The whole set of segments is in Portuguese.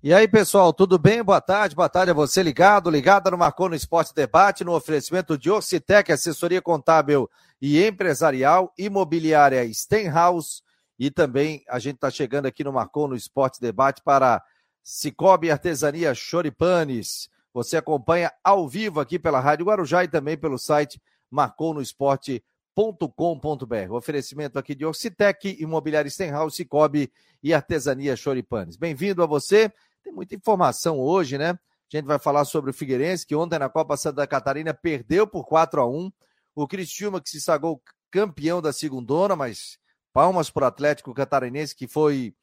E aí, pessoal, tudo bem? Boa tarde, boa tarde a você ligado, ligada no Marcou no Esporte Debate, no oferecimento de Orcitec, assessoria contábil e empresarial, imobiliária Stenhouse, e também a gente está chegando aqui no Marcou no Esporte Debate para Cicobi Artesania Choripanes. Você acompanha ao vivo aqui pela Rádio Guarujá e também pelo site marconosport.com.br. Oferecimento aqui de Orcitec, Imobiliária Stenhouse, Cicobi e Artesania Choripanes. Bem-vindo a você. Tem muita informação hoje, né? A gente vai falar sobre o Figueirense, que ontem na Copa Santa Catarina perdeu por 4 a 1 O Cristiúma, que se sagou campeão da segundona, mas palmas para o Atlético Catarinense, que foi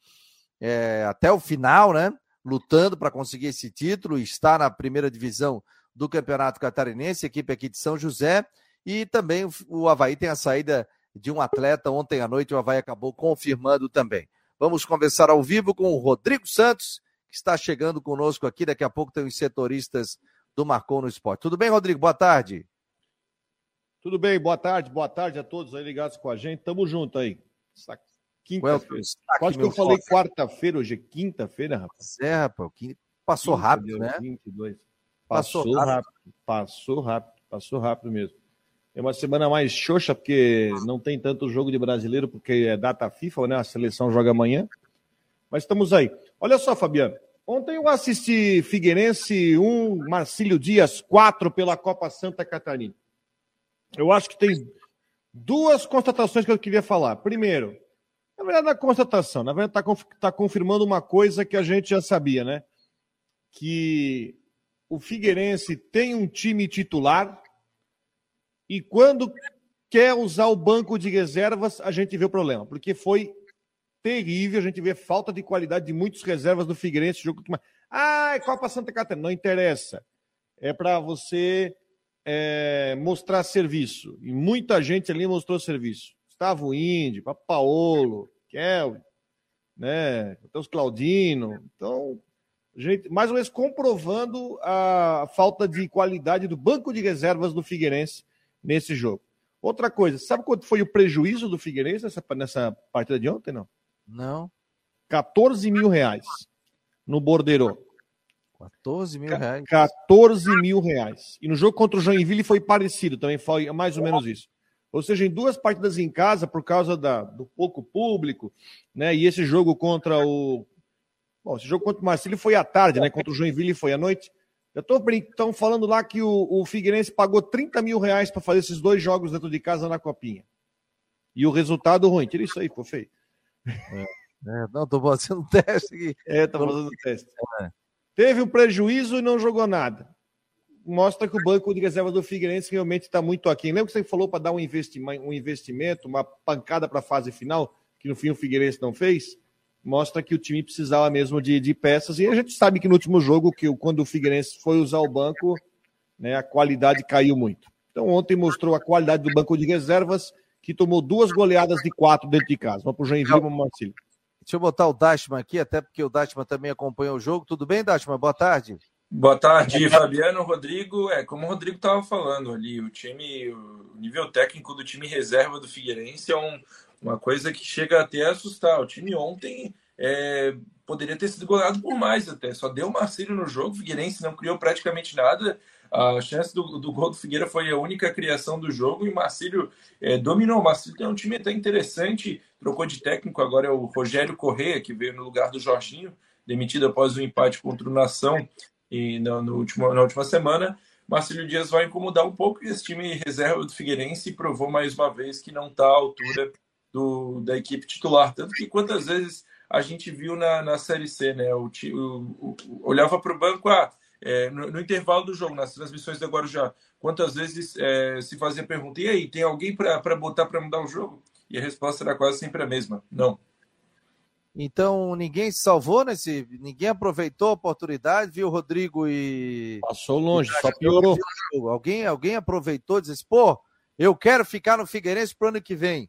é, até o final, né? Lutando para conseguir esse título, está na primeira divisão do Campeonato Catarinense, equipe aqui de São José. E também o Havaí tem a saída de um atleta. Ontem à noite o Havaí acabou confirmando também. Vamos conversar ao vivo com o Rodrigo Santos, que está chegando conosco aqui. Daqui a pouco tem os setoristas do Marcou no Esporte. Tudo bem, Rodrigo? Boa tarde. Tudo bem, boa tarde, boa tarde a todos aí ligados com a gente. Tamo junto aí. Quinta-feira. Quase que eu falei quarta-feira, hoje é quinta-feira, rapaz. É, rapaz, passou Quinta, rápido, né? 22. Passou, passou rápido. rápido. Passou rápido, passou rápido mesmo. É uma semana mais xoxa, porque não tem tanto jogo de brasileiro, porque é data FIFA, né? A seleção joga amanhã. Mas estamos aí. Olha só, Fabiano. Ontem eu assisti Figueirense 1, Marcílio Dias 4 pela Copa Santa Catarina. Eu acho que tem duas constatações que eu queria falar. Primeiro, na verdade, a constatação, na verdade, está tá confirmando uma coisa que a gente já sabia, né? Que o Figueirense tem um time titular e quando quer usar o banco de reservas, a gente vê o problema, porque foi terrível. A gente vê falta de qualidade de muitos reservas do Figueirense. Jogo que... Ah, é Copa Santa Catarina. Não interessa. É para você é, mostrar serviço. E muita gente ali mostrou serviço. Gustavo Índio, Paolo, Kelvin, né? Até os Claudino. Então, gente, mais ou menos comprovando a falta de qualidade do banco de reservas do Figueirense nesse jogo. Outra coisa, sabe quanto foi o prejuízo do Figueirense nessa, nessa partida de ontem, não? Não. 14 mil reais no Bordeiro. 14 mil reais. 14 mil reais. E no jogo contra o Joinville foi parecido, também foi mais ou menos isso. Ou seja, em duas partidas em casa, por causa da, do pouco público, né? E esse jogo contra o. Bom, esse jogo contra o Marcílio foi à tarde, né? Contra o Joinville foi à noite. Eu tô estão falando lá que o, o Figueirense pagou 30 mil reais para fazer esses dois jogos dentro de casa na Copinha. E o resultado ruim. Tira isso aí, pô, feio. É. É, não, tô fazendo um teste aqui. É, tô fazendo um teste. É. Teve um prejuízo e não jogou nada. Mostra que o banco de reserva do Figueirense realmente está muito aquém. Lembra que você falou para dar um investimento, um investimento, uma pancada para a fase final, que no fim o Figueirense não fez? Mostra que o time precisava mesmo de, de peças. E a gente sabe que no último jogo, que quando o Figueirense foi usar o banco, né, a qualidade caiu muito. Então ontem mostrou a qualidade do banco de reservas que tomou duas goleadas de quatro dentro de casa. Uma para o Joinville e uma para o Marcílio. Deixa eu botar o Dashman aqui, até porque o Dashman também acompanha o jogo. Tudo bem, Dashman? Boa tarde. Boa tarde, Fabiano, Rodrigo. É, como o Rodrigo estava falando ali, o time, o nível técnico do time reserva do Figueirense é um, uma coisa que chega até a assustar. O time ontem é, poderia ter sido goleado por mais até. Só deu o Marcílio no jogo, o Figueirense não criou praticamente nada. A chance do, do gol do Figueira foi a única criação do jogo e o Marcílio é, dominou. O Marcílio tem um time até interessante, trocou de técnico, agora é o Rogério Correia, que veio no lugar do Jorginho, demitido após o empate contra o Nação e na, no último, na última semana. Marcílio Dias vai incomodar um pouco e esse time reserva do Figueirense provou mais uma vez que não está à altura do, da equipe titular. Tanto que quantas vezes a gente viu na, na Série C, né? O, o, o olhava para o banco, ah, é, no, no, intervalo do jogo, nas transmissões da Guarujá, quantas vezes é, se fazia a pergunta: e aí, tem alguém para botar para mudar o jogo? E a resposta era quase sempre a mesma: não. Então ninguém se salvou nesse. Ninguém aproveitou a oportunidade, viu, Rodrigo e. Passou longe, só piorou. Alguém, alguém aproveitou e disse: pô, eu quero ficar no Figueirense pro ano que vem.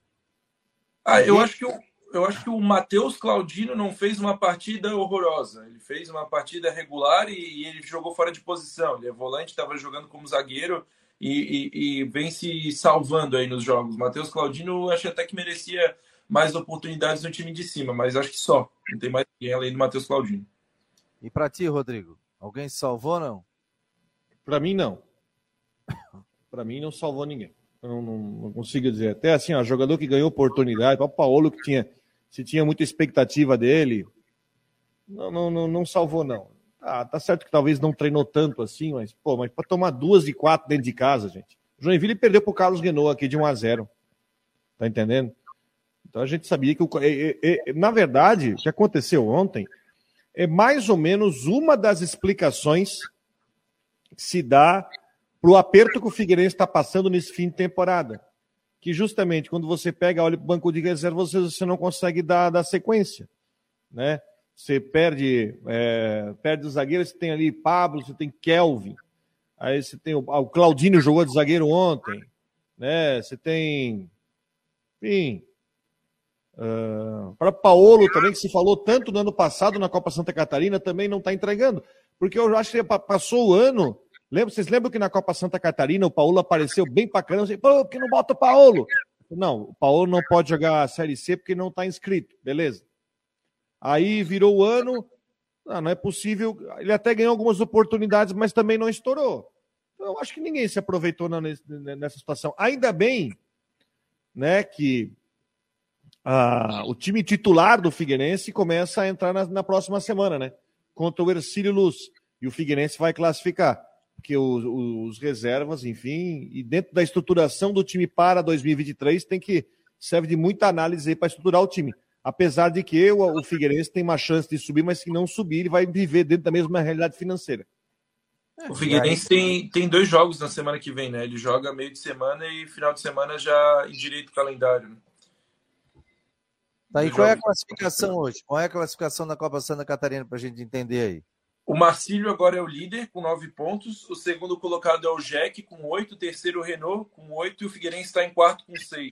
Ah, eu acho que o, eu acho que o Matheus Claudino não fez uma partida horrorosa. Ele fez uma partida regular e, e ele jogou fora de posição. Ele é volante, estava jogando como zagueiro e, e, e, vem se salvando aí nos jogos. Matheus Claudino, acho até que merecia mais oportunidades no time de cima, mas acho que só. Não tem mais ninguém além do Matheus Claudino. E para ti, Rodrigo? Alguém se salvou não? Para mim não. para mim não salvou ninguém. Eu não, não, não, consigo dizer. Até assim, ó, jogador que ganhou oportunidade, o Paulo que tinha, se tinha muita expectativa dele, não, não, não, não salvou não. Ah, tá certo que talvez não treinou tanto assim, mas pô, mas para tomar duas de quatro dentro de casa, gente. Joinville perdeu pro Carlos Renault aqui de 1 a 0. Tá entendendo? Então a gente sabia que o na verdade, o que aconteceu ontem é mais ou menos uma das explicações que se dá para o aperto que o Figueirense está passando nesse fim de temporada. Que justamente quando você pega, olha para o banco de reserva, você, você não consegue dar, dar sequência. Né? Você perde, é, perde o zagueiro, você tem ali Pablo, você tem Kelvin. Aí você tem o, ah, o Claudinho jogou de zagueiro ontem. Né? Você tem. Enfim. Uh, para Paulo também, que se falou tanto no ano passado na Copa Santa Catarina, também não está entregando. Porque eu acho que passou o ano Lembra, vocês lembram que na Copa Santa Catarina o Paulo apareceu bem pra caramba? Assim, Pô, que não bota o Paulo? Não, o Paulo não pode jogar a Série C porque não está inscrito, beleza. Aí virou o ano, ah, não é possível. Ele até ganhou algumas oportunidades, mas também não estourou. Eu acho que ninguém se aproveitou nessa situação. Ainda bem né, que ah, o time titular do Figueirense começa a entrar na, na próxima semana, né? Contra o Ercílio Luz. E o Figueirense vai classificar porque os, os, reservas, enfim, e dentro da estruturação do time para 2023 tem que serve de muita análise para estruturar o time. Apesar de que o, o Figueirense tem uma chance de subir, mas se não subir, ele vai viver dentro da mesma realidade financeira. O Figueirense tem, tem dois jogos na semana que vem, né? Ele joga meio de semana e final de semana já em direito calendário. Né? Tá, e qual é a classificação hoje? Qual é a classificação da Copa Santa Catarina para a gente entender aí? O Marcílio agora é o líder com nove pontos. O segundo colocado é o Jack com oito. O terceiro, o Renault, com oito. E o Figueirense está em quarto com seis.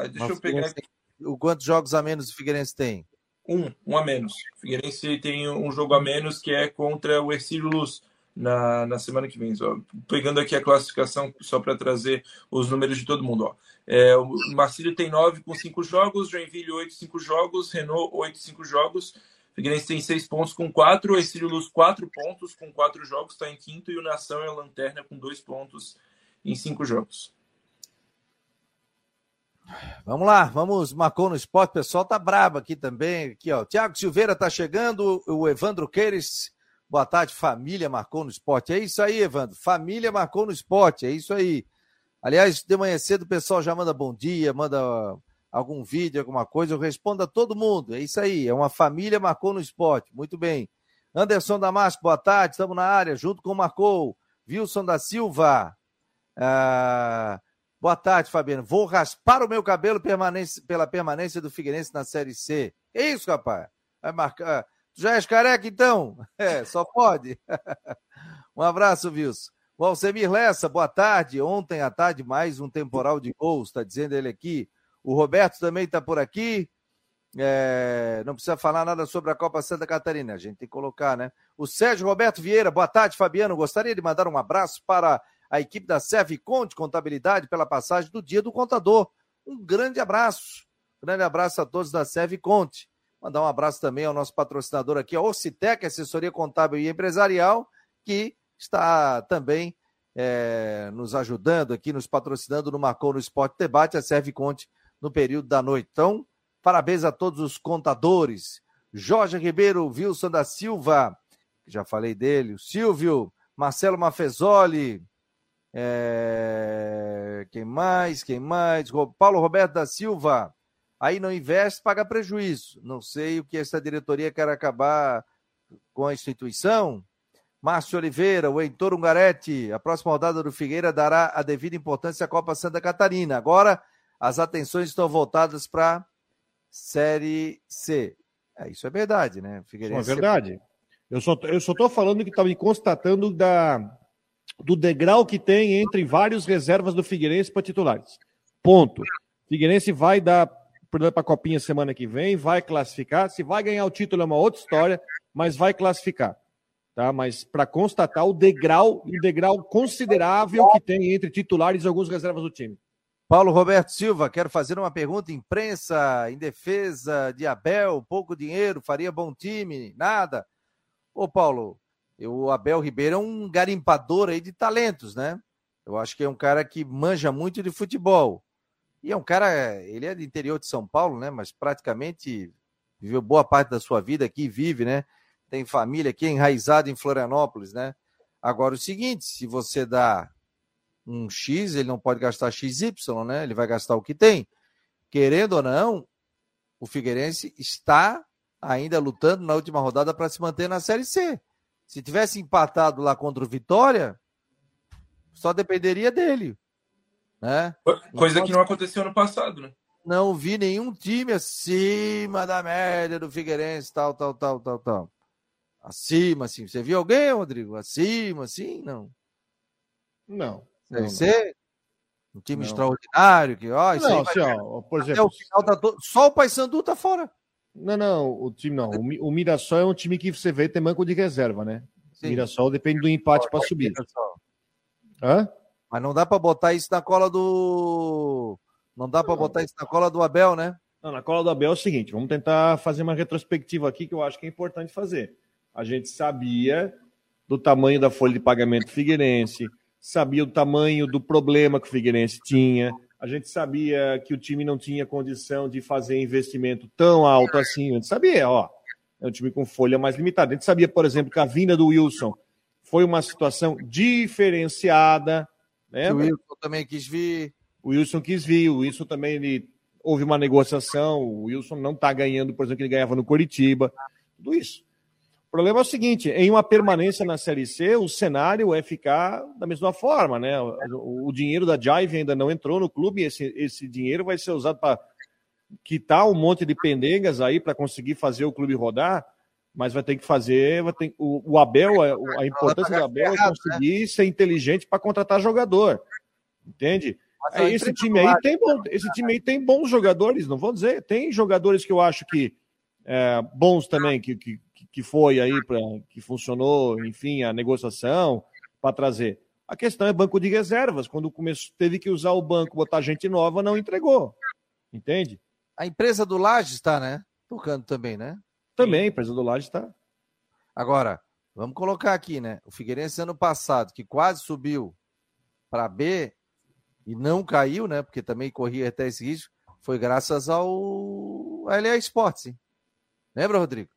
Aí, deixa Mas eu pegar aqui. O quantos jogos a menos o Figueirense tem? Um, um a menos. O Figueirense tem um jogo a menos que é contra o Ercílio Luz na, na semana que vem. Só. Pegando aqui a classificação só para trazer os números de todo mundo. Ó. É, o Marcílio tem nove com cinco jogos, Joinville oito, cinco jogos, Renault oito, cinco jogos. Figueirense tem seis pontos com quatro, o Exílio Luz quatro pontos com quatro jogos, está em quinto, e o Nação é a lanterna com dois pontos em cinco jogos. Vamos lá, vamos, marcou no esporte, o pessoal tá brabo aqui também, aqui ó, Tiago Silveira tá chegando, o Evandro Queires, boa tarde, família marcou no esporte, é isso aí Evandro, família marcou no esporte, é isso aí. Aliás, de manhã cedo o pessoal já manda bom dia, manda algum vídeo, alguma coisa, eu respondo a todo mundo. É isso aí, é uma família marcou no esporte. Muito bem. Anderson Damasco, boa tarde, estamos na área, junto com o Marcou. Wilson da Silva. Ah, boa tarde, Fabiano. Vou raspar o meu cabelo pela permanência do Figueirense na Série C. Que isso, rapaz? Vai marcar. Tu já és careca, então? É, só pode. um abraço, Wilson. O Alcemir Lessa, boa tarde. Ontem à tarde, mais um temporal de gols, está dizendo ele aqui. O Roberto também está por aqui. É, não precisa falar nada sobre a Copa Santa Catarina, a gente tem que colocar, né? O Sérgio Roberto Vieira, boa tarde, Fabiano. Gostaria de mandar um abraço para a equipe da Serve Conte Contabilidade pela passagem do Dia do Contador. Um grande abraço. Grande abraço a todos da Serve Conte. Mandar um abraço também ao nosso patrocinador aqui, a Ocitec, assessoria contábil e empresarial, que está também é, nos ajudando aqui, nos patrocinando no Marcou no Esporte Debate, a Serve Conte no período da noite. Então, parabéns a todos os contadores. Jorge Ribeiro, Wilson da Silva, já falei dele, o Silvio, Marcelo Mafezoli, é... quem mais? Quem mais? Paulo Roberto da Silva. Aí não investe, paga prejuízo. Não sei o que essa diretoria quer acabar com a instituição. Márcio Oliveira, o Heitor Ungaretti. A próxima rodada do Figueira dará a devida importância à Copa Santa Catarina. Agora as atenções estão voltadas para Série C. É, isso é verdade, né? Figueirense... É verdade. Eu só, eu só tô falando que estava constatando da, do degrau que tem entre vários reservas do Figueirense para titulares. Ponto. Figueirense vai dar para a Copinha semana que vem, vai classificar. Se vai ganhar o título é uma outra história, mas vai classificar. Tá? Mas para constatar o degrau, o degrau considerável que tem entre titulares e alguns reservas do time. Paulo Roberto Silva, quero fazer uma pergunta. Imprensa em defesa de Abel, pouco dinheiro, faria bom time, nada. Ô, Paulo, o Abel Ribeiro é um garimpador aí de talentos, né? Eu acho que é um cara que manja muito de futebol. E é um cara, ele é do interior de São Paulo, né? Mas praticamente viveu boa parte da sua vida aqui, vive, né? Tem família aqui enraizada em Florianópolis, né? Agora o seguinte, se você dá um X, ele não pode gastar XY, né? Ele vai gastar o que tem. Querendo ou não, o Figueirense está ainda lutando na última rodada para se manter na Série C. Se tivesse empatado lá contra o Vitória, só dependeria dele. Né? Coisa então, que não aconteceu no passado, né? Não vi nenhum time acima da média do Figueirense, tal, tal, tal, tal, tal. Acima, assim. Você viu alguém, Rodrigo? Acima, assim? Não. Não. Deve ser um time não. extraordinário. Que, ó, isso não, assim, ó, por exemplo. o final da. Só o Paysandu tá fora. Não, não, o time não. O, o Mirassol é um time que você vê tem banco de reserva, né? Sim. O Mirassol depende do empate para subir. Hã? Mas não dá para botar isso na cola do. Não dá para botar isso na cola do Abel, né? Não, na cola do Abel é o seguinte: vamos tentar fazer uma retrospectiva aqui que eu acho que é importante fazer. A gente sabia do tamanho da folha de pagamento Figueirense, sabia o tamanho do problema que o Figueirense tinha, a gente sabia que o time não tinha condição de fazer investimento tão alto assim. A gente sabia, ó, é um time com folha mais limitada. A gente sabia, por exemplo, que a vinda do Wilson foi uma situação diferenciada. Né? O Wilson também quis vir. O Wilson quis vir, o Wilson também ele, houve uma negociação, o Wilson não está ganhando, por exemplo, que ele ganhava no Coritiba. Tudo isso problema é o seguinte: em uma permanência na Série C, o cenário é ficar da mesma forma, né? O, o dinheiro da Jive ainda não entrou no clube, e esse, esse dinheiro vai ser usado para quitar um monte de pendengas aí para conseguir fazer o clube rodar, mas vai ter que fazer. Vai ter, o, o Abel, a, a importância do Abel é conseguir ser inteligente para contratar jogador. Entende? É, esse time aí tem bom, esse time aí tem bons jogadores, não vou dizer, tem jogadores que eu acho que é, bons também, que, que, que foi aí para que funcionou, enfim, a negociação para trazer. A questão é banco de reservas. Quando começou, teve que usar o banco, botar gente nova, não entregou. Entende? A empresa do Laje está, né? Tocando também, né? Também, a empresa do Laje está. Agora, vamos colocar aqui, né? O Figueirense ano passado, que quase subiu para B e não caiu, né? Porque também corria até esse risco, foi graças ao LA Sports. Hein? Lembra, Rodrigo?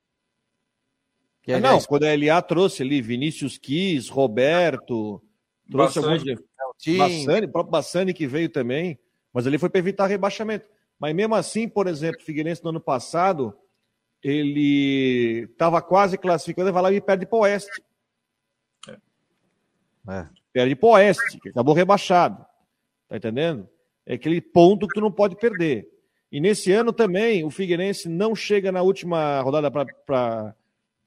Que ah, não, quando a LA trouxe ali Vinícius Quis, Roberto, trouxe Bassani. alguns. Bassani, o próprio Bassani que veio também, mas ali foi para evitar rebaixamento. Mas mesmo assim, por exemplo, o Figueirense no ano passado, ele estava quase classificando, vai lá e perde para o Oeste. É. é. Perde para o Oeste, que acabou rebaixado. Tá entendendo? É aquele ponto que tu não pode perder. E nesse ano também, o Figueirense não chega na última rodada para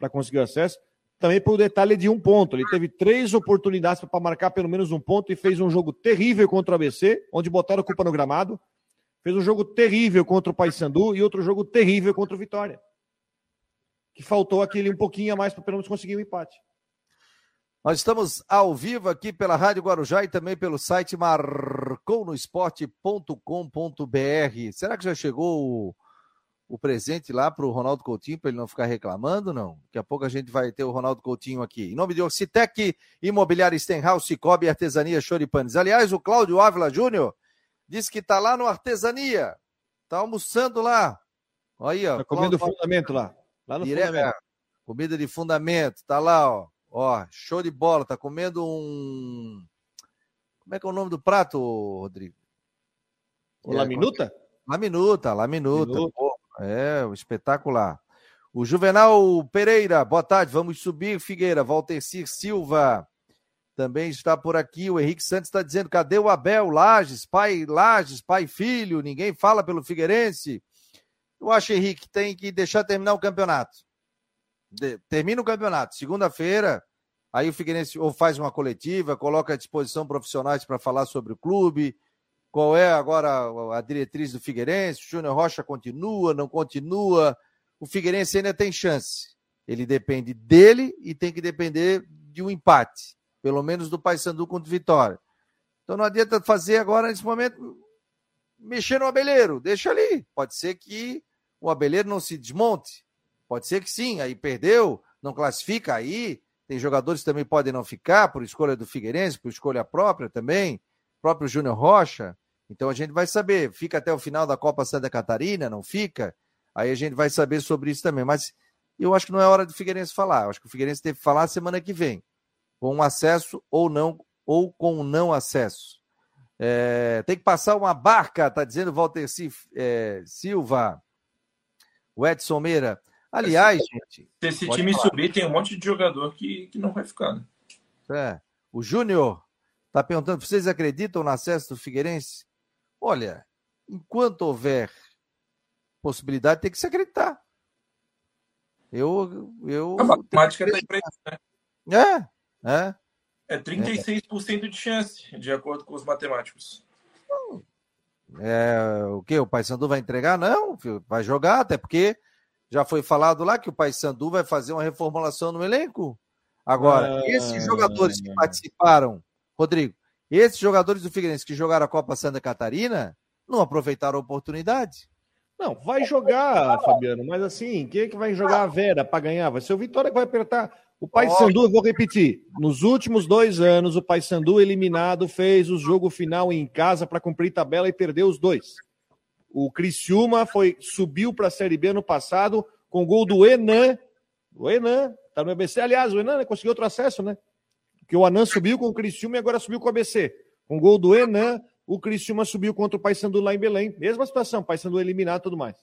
para conseguir acesso. Também por detalhe de um ponto. Ele teve três oportunidades para marcar pelo menos um ponto e fez um jogo terrível contra o ABC, onde botaram a culpa no gramado. Fez um jogo terrível contra o Paysandu e outro jogo terrível contra o Vitória. Que faltou aquele um pouquinho a mais para pelo menos conseguir o um empate. Nós estamos ao vivo aqui pela Rádio Guarujá e também pelo site marcounosport.com.br. Será que já chegou o o presente lá para o Ronaldo Coutinho, para ele não ficar reclamando, não. Daqui a pouco a gente vai ter o Ronaldo Coutinho aqui. Em nome de Ocitec, Imobiliária Stenhouse, Cicobi, Artesania Choripanes. Aliás, o Cláudio Ávila Júnior disse que está lá no Artesania. Está almoçando lá. Olha aí, ó. Tá comendo Cláudio... fundamento lá. Lá no Direto, fundamento. Comida de fundamento. Tá lá, ó. Ó, show de bola. Tá comendo um. Como é que é o nome do prato, Rodrigo? O é, Laminuta? Laminuta, Laminuta. Laminuta. É, espetacular. O Juvenal Pereira, boa tarde. Vamos subir, Figueira. Valtercir Silva também está por aqui. O Henrique Santos está dizendo: cadê o Abel? Lages, pai Lages, pai filho. Ninguém fala pelo Figueirense. Eu acho, Henrique, que tem que deixar terminar o campeonato. De, termina o campeonato. Segunda-feira, aí o Figueirense ou faz uma coletiva, coloca à disposição profissionais para falar sobre o clube qual é agora a diretriz do Figueirense? O Júnior Rocha continua, não continua? O Figueirense ainda tem chance. Ele depende dele e tem que depender de um empate, pelo menos do Paysandu contra o Vitória. Então não adianta fazer agora, nesse momento, mexer no abelheiro, deixa ali. Pode ser que o abelheiro não se desmonte. Pode ser que sim, aí perdeu, não classifica, aí tem jogadores que também podem não ficar por escolha do Figueirense, por escolha própria também, próprio Júnior Rocha. Então a gente vai saber, fica até o final da Copa Santa Catarina, não fica? Aí a gente vai saber sobre isso também. Mas eu acho que não é hora do Figueirense falar. Eu acho que o Figueirense deve falar semana que vem, com acesso ou não, ou com não acesso. É, tem que passar uma barca, tá dizendo Walter é, Silva. O Edson Meira. Aliás, gente. Se esse time falar. subir, tem um monte de jogador que, que não vai ficar, né? É. O Júnior está perguntando: vocês acreditam no acesso do Figueirense? Olha, enquanto houver possibilidade, tem que se acreditar. Eu. eu a matemática está empresa, né? É, é. É 36% de chance, de acordo com os matemáticos. É, o que? O Paysandu vai entregar? Não, vai jogar, até porque já foi falado lá que o Paysandu vai fazer uma reformulação no elenco. Agora, ah, esses jogadores que participaram, Rodrigo, esses jogadores do Figueirense que jogaram a Copa Santa Catarina não aproveitaram a oportunidade. Não, vai jogar, Fabiano, mas assim, quem é que vai jogar a Vera para ganhar? Vai ser o Vitória que vai apertar. O Paysandu, eu vou repetir, nos últimos dois anos, o Paysandu eliminado fez o jogo final em casa para cumprir tabela e perdeu os dois. O Criciúma foi, subiu para a Série B no passado com gol do Enan. O Enan, tá no ABC. Aliás, o Enan né, conseguiu outro acesso, né? Porque o Anan subiu com o Criciúma e agora subiu com o ABC. Com gol do Enan, o Criciúma subiu contra o Paysandu lá em Belém. Mesma situação, Paysandu eliminado e tudo mais.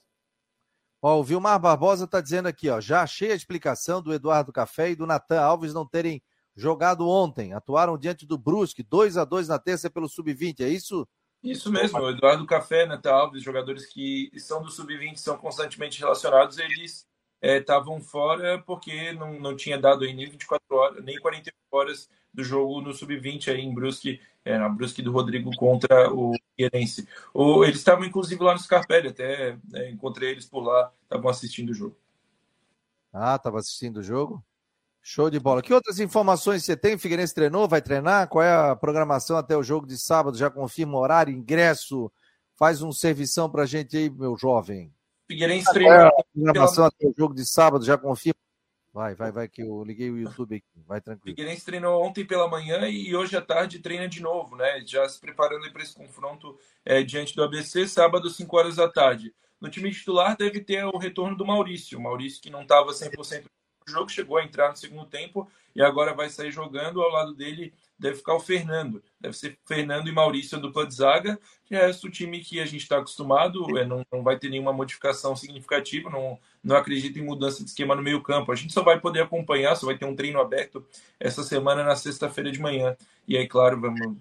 Ó, o Vilmar Barbosa está dizendo aqui, ó, já achei a explicação do Eduardo Café e do Natan Alves não terem jogado ontem. Atuaram diante do Brusque, 2 a 2 na terça pelo Sub-20, é isso? Isso mesmo, o Eduardo Café, Natan Alves, jogadores que são do Sub-20, são constantemente relacionados, eles estavam é, fora porque não, não tinha dado aí nem 24 horas, nem 48 horas do jogo no Sub-20 aí em Brusque, é, na Brusque do Rodrigo contra o Figueirense. Ou, eles estavam inclusive lá no Scarpelli, até é, encontrei eles por lá, estavam assistindo o jogo. Ah, estava assistindo o jogo? Show de bola. Que outras informações você tem? Figueirense treinou, vai treinar? Qual é a programação até o jogo de sábado? Já confirma horário, ingresso? Faz um servição pra gente aí, meu jovem. Figueirense treinou. É pela... até o jogo de sábado, já confirma Vai, vai, vai, que eu liguei o YouTube aqui. Vai tranquilo. Figueirense treinou ontem pela manhã e hoje à tarde treina de novo, né? Já se preparando para esse confronto é, diante do ABC, sábado, 5 horas da tarde. No time titular deve ter o retorno do Maurício. O Maurício que não estava 100% no jogo, chegou a entrar no segundo tempo e agora vai sair jogando. Ao lado dele deve ficar o Fernando. Deve ser Fernando e Maurício dupla de zaga. Que é o time que a gente está acostumado, é, não, não vai ter nenhuma modificação significativa, não, não acredito em mudança de esquema no meio campo. A gente só vai poder acompanhar, só vai ter um treino aberto essa semana na sexta-feira de manhã. E aí, claro, vamos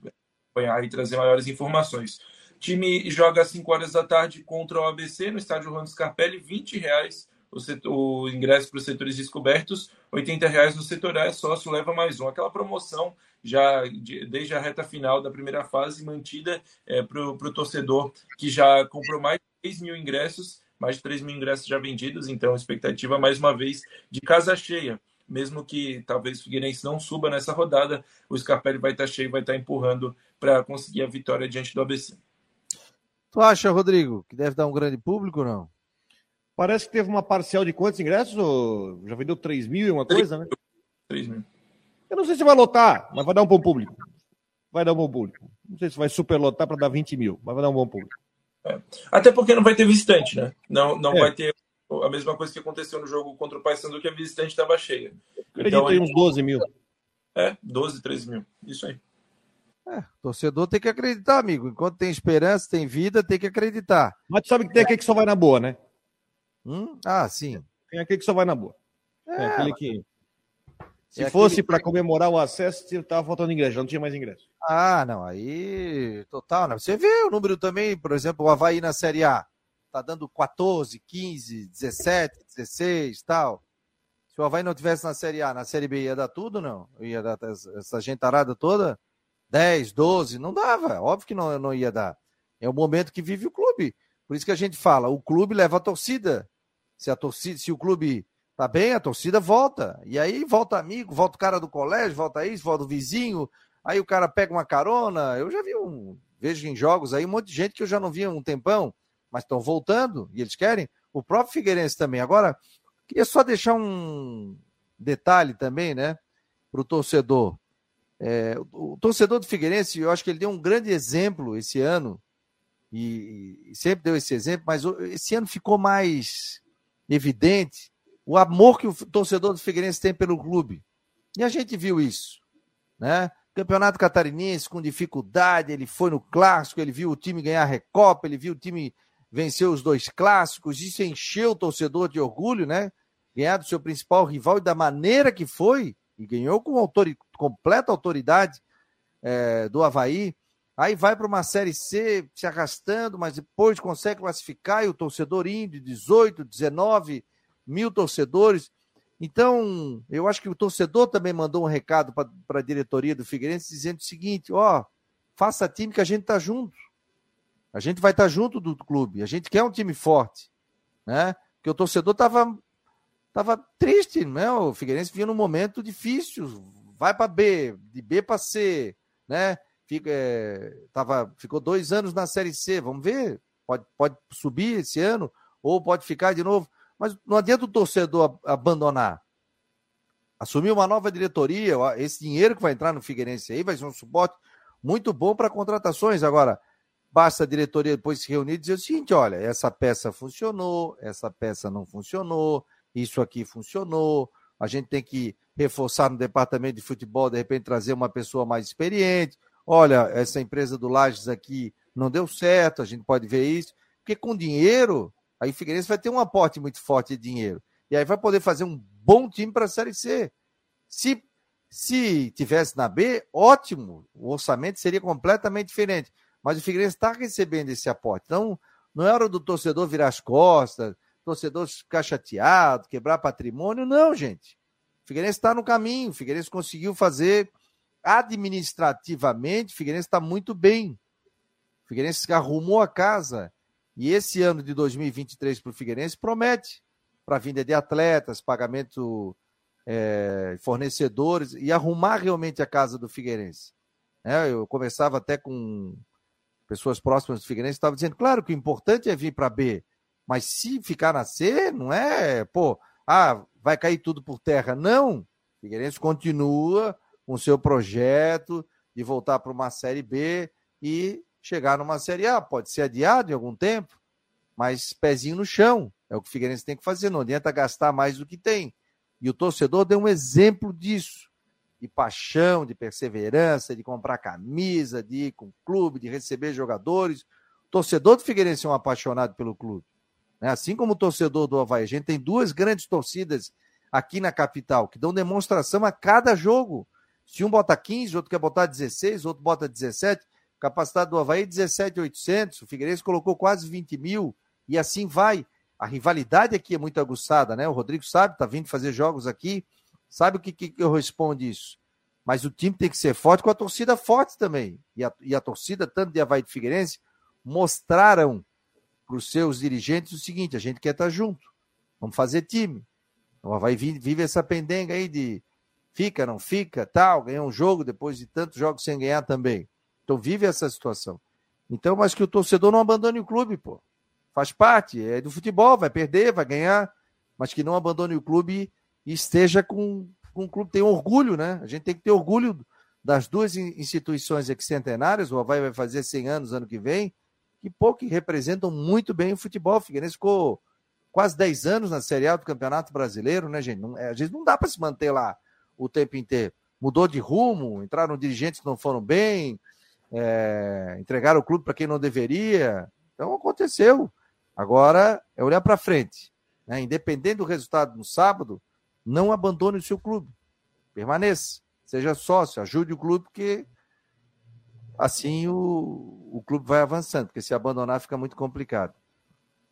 acompanhar e trazer maiores informações. O time joga às 5 horas da tarde contra o ABC no estádio Rolando Scarpelli, 20 reais o, setor, o ingresso para os setores descobertos, 80 reais no setor A, sócio leva mais um. Aquela promoção já de, desde a reta final da primeira fase, mantida é, para o torcedor que já comprou mais de 3 mil ingressos, mais de 3 mil ingressos já vendidos, então expectativa mais uma vez de casa cheia. Mesmo que talvez o Figueirense não suba nessa rodada, o Scarpelli vai estar cheio, vai estar empurrando para conseguir a vitória diante do ABC. Tu acha, Rodrigo, que deve dar um grande público ou não? Parece que teve uma parcial de quantos ingressos? Já vendeu 3 mil e uma coisa, 3 né? 3 mil. Eu não sei se vai lotar, mas vai dar um bom público. Vai dar um bom público. Não sei se vai superlotar para dar 20 mil, mas vai dar um bom público. É. Até porque não vai ter visitante, né? Não, não é. vai ter a mesma coisa que aconteceu no jogo contra o Paysandu, que a visitante estava cheia. Acredito então, aí uns 12 mil. É, 12, 13 mil. Isso aí. É, torcedor tem que acreditar, amigo. Enquanto tem esperança, tem vida, tem que acreditar. Mas tu sabe que tem aquele que só vai na boa, né? Hum? Ah, sim. Tem aquele que só vai na boa. É, é aquele que. Se é fosse aquele... para comemorar o acesso, estava faltando ingresso, já não tinha mais ingresso. Ah, não, aí total, né? Você vê o número também, por exemplo, o Havaí na Série A. Tá dando 14, 15, 17, 16 tal. Se o Havaí não tivesse na Série A, na Série B ia dar tudo, não? Ia dar essa gentarada toda? 10, 12, não dava. Óbvio que não, não ia dar. É o momento que vive o clube. Por isso que a gente fala, o clube leva a torcida. Se a torcida, se o clube tá bem, a torcida volta. E aí volta amigo, volta o cara do colégio, volta isso, volta o vizinho. Aí o cara pega uma carona. Eu já vi um, vejo em jogos aí um monte de gente que eu já não via um tempão, mas estão voltando e eles querem. O próprio Figueirense também. Agora, queria só deixar um, detalhe também, né? Para o torcedor. É, o torcedor do Figueirense, eu acho que ele deu um grande exemplo esse ano, e, e sempre deu esse exemplo, mas esse ano ficou mais evidente o amor que o torcedor do Figueirense tem pelo clube. E a gente viu isso, né? Campeonato Catarinense com dificuldade, ele foi no clássico, ele viu o time ganhar a Recopa, ele viu o time vencer os dois clássicos, isso encheu o torcedor de orgulho, né? Ganhar do seu principal rival e da maneira que foi, e ganhou com autori completa autoridade é, do Havaí. Aí vai para uma Série C se arrastando, mas depois consegue classificar e o torcedor indo, 18, 19 mil torcedores. Então, eu acho que o torcedor também mandou um recado para a diretoria do Figueirense dizendo o seguinte: ó, faça time que a gente tá junto. A gente vai estar tá junto do clube. A gente quer um time forte, né? Porque o torcedor tava tava triste, né? O Figueirense vinha num momento difícil, vai para B, de B para C, né? Fica, é, tava, ficou dois anos na Série C, vamos ver, pode, pode subir esse ano ou pode ficar de novo. Mas não adianta o torcedor abandonar. Assumir uma nova diretoria, esse dinheiro que vai entrar no Figueirense aí vai ser um suporte muito bom para contratações. Agora, basta a diretoria depois se reunir e dizer o seguinte: olha, essa peça funcionou, essa peça não funcionou, isso aqui funcionou. A gente tem que reforçar no departamento de futebol, de repente trazer uma pessoa mais experiente. Olha, essa empresa do Lages aqui não deu certo, a gente pode ver isso. Porque com dinheiro, Aí o Figueirense vai ter um aporte muito forte de dinheiro. E aí vai poder fazer um bom time para a Série C. Se, se tivesse na B, ótimo. O orçamento seria completamente diferente. Mas o Figueirense está recebendo esse aporte. Então, não é hora do torcedor virar as costas, torcedor ficar chateado, quebrar patrimônio. Não, gente. O Figueirense está no caminho. O Figueirense conseguiu fazer administrativamente. Figueirense está muito bem. Figueirense arrumou a casa e esse ano de 2023 para o Figueirense promete para vinda de atletas, pagamento é, fornecedores e arrumar realmente a casa do Figueirense. É, eu conversava até com pessoas próximas do Figueirense, estava dizendo, claro que o importante é vir para B, mas se ficar na C, não é, pô, ah, vai cair tudo por terra. Não, o Figueirense continua com seu projeto de voltar para uma Série B e chegar numa Série A. Pode ser adiado em algum tempo, mas pezinho no chão. É o que o Figueirense tem que fazer. Não adianta gastar mais do que tem. E o torcedor deu um exemplo disso. De paixão, de perseverança, de comprar camisa, de ir com o clube, de receber jogadores. O torcedor do Figueirense é um apaixonado pelo clube. Né? Assim como o torcedor do Havaí. A gente tem duas grandes torcidas aqui na capital que dão demonstração a cada jogo. Se um bota 15, outro quer botar 16, outro bota 17. Capacidade do Havaí 17,800. O Figueirense colocou quase 20 mil. E assim vai. A rivalidade aqui é muito aguçada, né? O Rodrigo sabe, tá vindo fazer jogos aqui. Sabe o que, que eu respondo isso? Mas o time tem que ser forte com a torcida forte também. E a, e a torcida, tanto de Havaí de Figueirense, mostraram para os seus dirigentes o seguinte: a gente quer estar tá junto. Vamos fazer time. O Havaí vive essa pendenga aí de fica, não fica, tal, ganha um jogo depois de tantos jogos sem ganhar também. Então vive essa situação. Então, mas que o torcedor não abandone o clube, pô. Faz parte, é do futebol, vai perder, vai ganhar, mas que não abandone o clube e esteja com, com o clube, tem orgulho, né? A gente tem que ter orgulho das duas instituições aqui centenárias, o Havaí vai fazer 100 anos ano que vem, que pouco representam muito bem o futebol. O Figueirense ficou quase 10 anos na Série A do Campeonato Brasileiro, né, gente? Não, é, às vezes não dá para se manter lá o tempo inteiro. Mudou de rumo, entraram dirigentes que não foram bem, é, entregaram o clube para quem não deveria. Então aconteceu. Agora é olhar para frente. Né? Independente do resultado no sábado, não abandone o seu clube. Permaneça. Seja sócio, ajude o clube, porque assim o, o clube vai avançando, porque se abandonar fica muito complicado.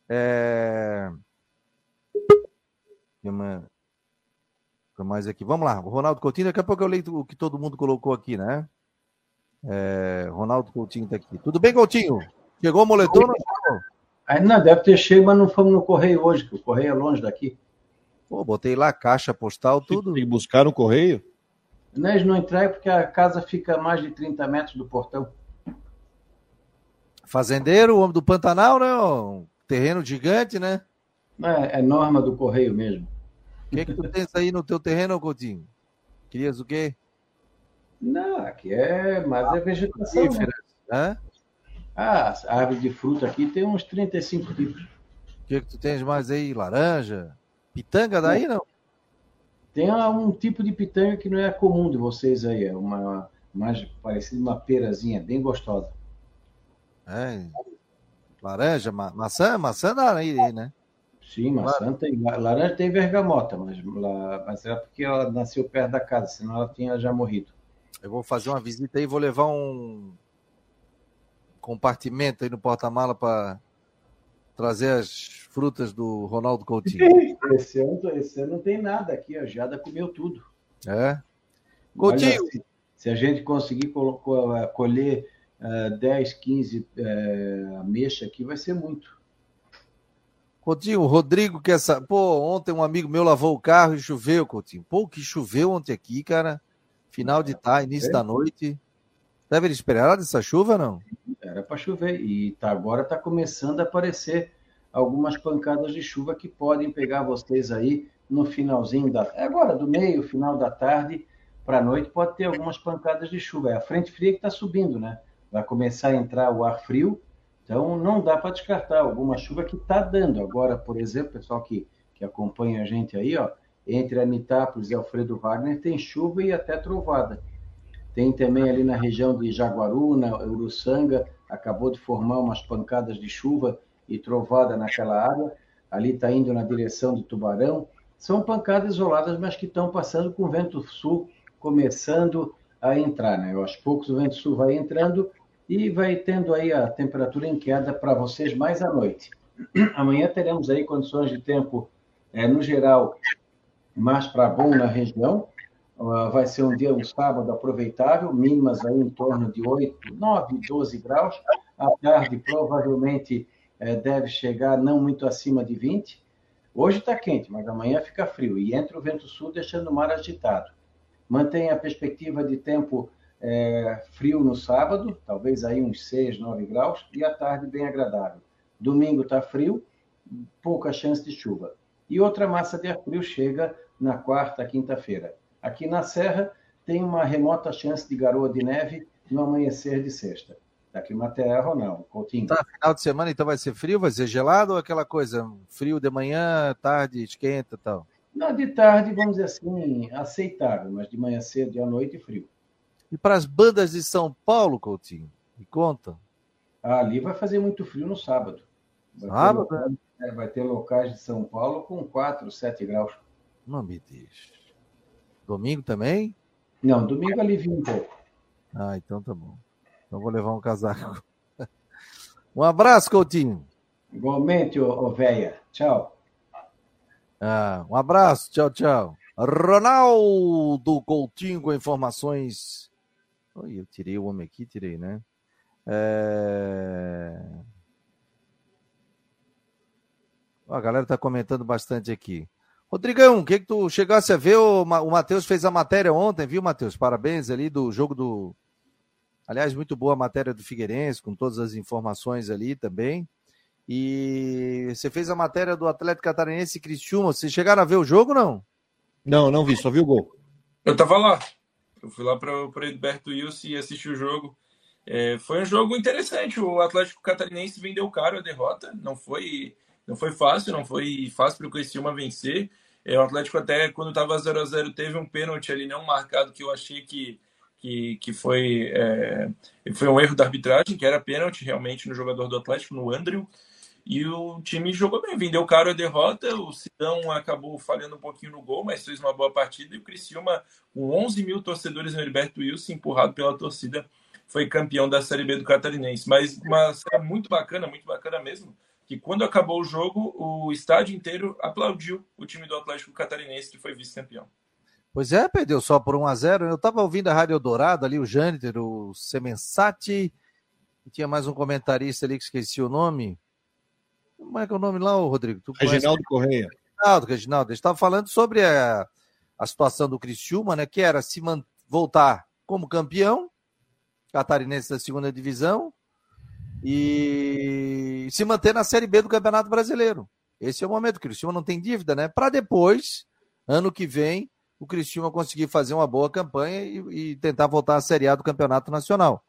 É... Uma... mais aqui. Vamos lá, o Ronaldo Coutinho, daqui a pouco eu leio o que todo mundo colocou aqui, né? É, Ronaldo Coutinho está aqui. Tudo bem, Coutinho? Chegou o moletom? Não? Ainda deve ter chego, mas não fomos no correio hoje, que o correio é longe daqui. Pô, botei lá caixa postal, tudo. Que buscar no correio? Não, eles não entregam porque a casa fica a mais de 30 metros do portão. Fazendeiro, homem do Pantanal, né? Um terreno gigante, né? É, é norma do correio mesmo. Que, que tu tens aí no teu terreno, Coutinho? Querias o quê? Não, aqui é mais é vegetação. Né? Ah, a árvore de fruta aqui tem uns 35 tipos. O que, que tu tens mais aí? Laranja? Pitanga daí, não? Tem um tipo de pitanga que não é comum de vocês aí. É uma mais parecida uma perazinha, bem gostosa. É. Laranja, ma maçã, maçã dá aí, né? Sim, maçã tem. Laranja tem vergamota, mas, mas é porque ela nasceu perto da casa, senão ela tinha já morrido. Eu vou fazer uma visita aí, vou levar um compartimento aí no porta-mala para trazer as frutas do Ronaldo Coutinho. Esse ano, esse ano não tem nada aqui, a Jada comeu tudo. É. Coutinho. Olha, se, se, a gente conseguir colher uh, 10, 15 uh, ameixa aqui, vai ser muito. Coutinho, o Rodrigo quer saber. Pô, ontem um amigo meu lavou o carro e choveu, Coutinho. Pô, que choveu ontem aqui, cara. Final de tarde, início é. da noite. Deve esperar dessa chuva, não? Era para chover. E tá, agora está começando a aparecer algumas pancadas de chuva que podem pegar vocês aí no finalzinho da. É agora, do meio, final da tarde para a noite, pode ter algumas pancadas de chuva. É a frente fria que está subindo, né? Vai começar a entrar o ar frio então, não dá para descartar alguma chuva que está dando. Agora, por exemplo, pessoal que, que acompanha a gente aí, ó, entre Anitápolis e Alfredo Wagner, tem chuva e até trovada. Tem também ali na região de Jaguaruna, Uruçanga, acabou de formar umas pancadas de chuva e trovada naquela área. Ali está indo na direção do Tubarão. São pancadas isoladas, mas que estão passando com vento sul começando a entrar. Né? Aos poucos o vento sul vai entrando e vai tendo aí a temperatura em queda para vocês mais à noite. Amanhã teremos aí condições de tempo, é, no geral, mais para bom na região. Uh, vai ser um dia, um sábado aproveitável, mínimas aí em torno de 8, 9, 12 graus. À tarde, provavelmente, é, deve chegar não muito acima de 20. Hoje está quente, mas amanhã fica frio. E entra o vento sul, deixando o mar agitado. Mantém a perspectiva de tempo é, frio no sábado, talvez aí uns 6, 9 graus, e à tarde bem agradável. Domingo está frio, pouca chance de chuva. E outra massa de ar frio chega na quarta, quinta-feira. Aqui na Serra tem uma remota chance de garoa de neve no amanhecer de sexta. Da Climaterra, Ronaldo, Coutinho. Tá, final de semana então vai ser frio, vai ser gelado ou aquela coisa, frio de manhã, tarde, esquenta e tal? Não, de tarde, vamos dizer assim, aceitável, mas de manhã cedo e à noite frio. E para as bandas de São Paulo, Coutinho, me conta. Ah, ali vai fazer muito frio no sábado. Vai sábado? Ter locais, é, vai ter locais de São Paulo com 4, 7 graus. Não me deixe. Domingo também? Não, domingo alivia um pouco. Ah, então tá bom. Então vou levar um casaco. um abraço, Coutinho. Igualmente, ô, ô véia. Tchau. Ah, um abraço. Tchau, tchau. Ronaldo Coutinho com informações Oi, eu tirei o homem aqui, tirei, né? É... A galera tá comentando bastante aqui. Rodrigão, o que que tu chegasse a ver? O, o Matheus fez a matéria ontem, viu, Matheus? Parabéns ali do jogo do. Aliás, muito boa a matéria do Figueirense, com todas as informações ali também. E você fez a matéria do Atlético Catarinense e Criciúma. Vocês chegaram a ver o jogo, não? Não, não vi, só vi o gol. Eu tava lá. Eu fui lá para o Edberto Wilson e assisti o jogo. É, foi um jogo interessante. O Atlético Catarinense vendeu caro a derrota. Não foi, não foi fácil, não foi fácil para o Criciúma vencer. É, o Atlético até quando estava 0 a 0 teve um pênalti ali não marcado que eu achei que que, que foi, é, foi um erro da arbitragem, que era pênalti realmente no jogador do Atlético, no Andrew. E o time jogou bem, vendeu caro a derrota. O Sidão acabou falhando um pouquinho no gol, mas fez uma boa partida. E o Criciúma, com 11 mil torcedores no Heriberto Wilson, empurrado pela torcida, foi campeão da Série B do Catarinense. Mas uma série muito bacana, muito bacana mesmo, que quando acabou o jogo, o estádio inteiro aplaudiu o time do Atlético Catarinense, que foi vice-campeão. Pois é, perdeu só por 1 a 0 Eu estava ouvindo a Rádio Dourado ali, o Jâniter, o Semensati, e tinha mais um comentarista ali que esqueci o nome como é que é o nome lá, Rodrigo? Tu Reginaldo conhece? Correia. Reginaldo, Reginaldo. Ele estava falando sobre a, a situação do Criciúma, né? Que era se man, voltar como campeão, catarinense da segunda divisão, e se manter na Série B do Campeonato Brasileiro. Esse é o momento. O Criciúma não tem dívida, né? Para depois ano que vem o Cristiúma conseguir fazer uma boa campanha e, e, tentar voltar à Série A do Campeonato Nacional.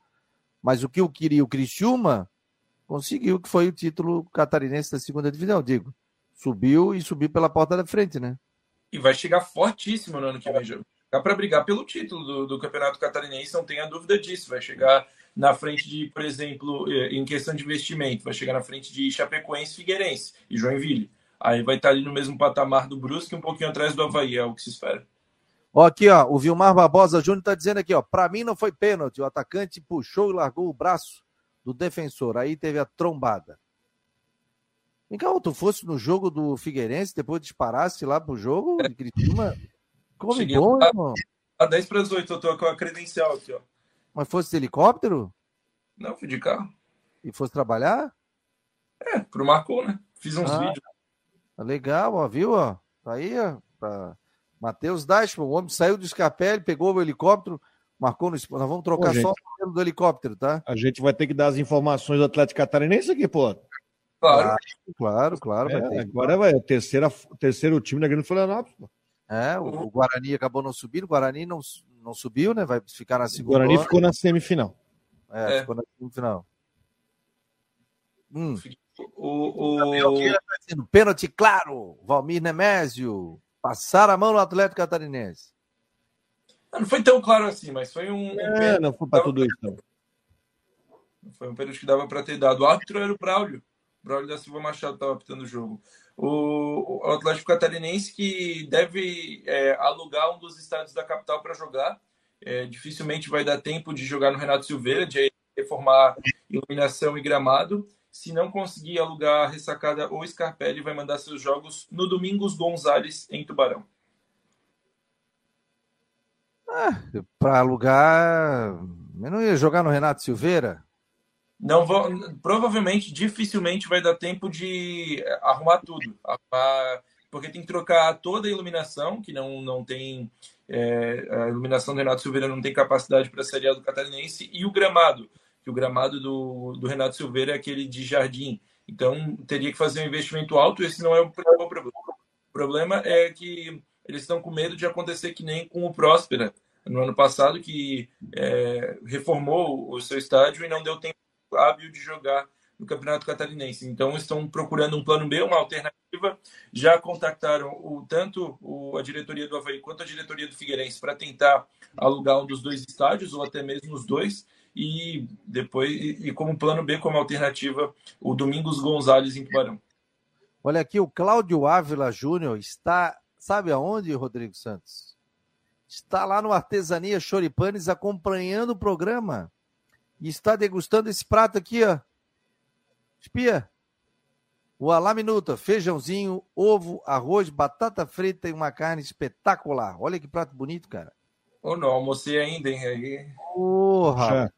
Mas o que eu queria o Cristiúma conseguiu, que foi o título catarinense da segunda divisão, digo. Subiu e subiu pela porta da frente, né? E vai chegar fortíssimo no ano que vem, Dá para brigar pelo título do, do, Campeonato Catarinense, não tenha dúvida disso. Vai chegar na frente de, por exemplo, eh, em questão de investimento, vai chegar na frente de Chapecoense, Figueirense e Joinville. Aí vai estar ali no mesmo patamar do Brusque, um pouquinho atrás do Havaí, é o que se espera. Ó, aqui, ó, o Vilmar Barbosa Júnior está dizendo aqui, ó, para mim não foi pênalti, o atacante puxou e largou o braço do defensor, aí teve a trombada. Vem cá, tu fosse no jogo do Figueirense, depois disparasse lá pro jogo de Criciúma, come Cheguei bom, a, irmão. A 10 para as 8, eu tô com a credencial aqui, ó. Mas fosse de helicóptero? Não, fui de carro. E fosse trabalhar? É, pro Marcou, né? Fiz uns ah, vídeos. Legal, ó, viu, ó? Tá aí, ó. Pra... Matheus Dashman, o homem saiu do Scarpelli, pegou o helicóptero, marcou no. Nós vamos trocar pô, só o do helicóptero, tá? A gente vai ter que dar as informações do Atlético Catarinense aqui, pô. Claro, claro, claro. É, vai agora vai, o terceiro, terceiro time da Grande Florianópolis. Pô. É, o, o, Guarani acabou não subindo, o Guarani não, não subiu, né? Vai ficar na segunda. O Guarani ficou na semifinal. É, é, ficou na semifinal. Hum. O, o... Tá pênalti claro, Valmir Nemésio. Passar a mão no Atlético Catarinense. Não foi tão claro assim, mas foi um. É, não foi para tudo isso. Não. Foi um pênalti que dava para ter dado. O árbitro era o Braulio. O Braulio da Silva Machado estava apitando o jogo. O, o Atlético Catarinense que deve é, alugar um dos estádios da capital para jogar. É, dificilmente vai dar tempo de jogar no Renato Silveira, de reformar iluminação e gramado se não conseguir alugar a ressacada ou Scarpelli, vai mandar seus jogos no Domingos Gonzalez, em Tubarão. Ah, para alugar. Eu não ia jogar no Renato Silveira? Não vou, provavelmente, dificilmente vai dar tempo de arrumar tudo. Porque tem que trocar toda a iluminação, que não, não tem. É, a iluminação do Renato Silveira não tem capacidade para a Série A do Catarinense, e o gramado que o gramado do, do Renato Silveira é aquele de jardim. Então, teria que fazer um investimento alto, esse não é o principal problema. O problema é que eles estão com medo de acontecer que nem com o Próspera, no ano passado, que é, reformou o seu estádio e não deu tempo hábil de jogar no Campeonato Catarinense. Então, estão procurando um plano B, uma alternativa. Já contactaram o, tanto o, a diretoria do Havaí quanto a diretoria do Figueirense para tentar alugar um dos dois estádios, ou até mesmo os dois e depois e, como plano B, como alternativa, o Domingos Gonzalez em Tubarão. Olha aqui, o Cláudio Ávila Júnior está, sabe aonde, Rodrigo Santos? Está lá no Artesania Choripanes acompanhando o programa e está degustando esse prato aqui, ó. Espia. O Alá Minuta, feijãozinho, ovo, arroz, batata frita e uma carne espetacular. Olha que prato bonito, cara. Ou não, almocei ainda, hein? Aí. Porra!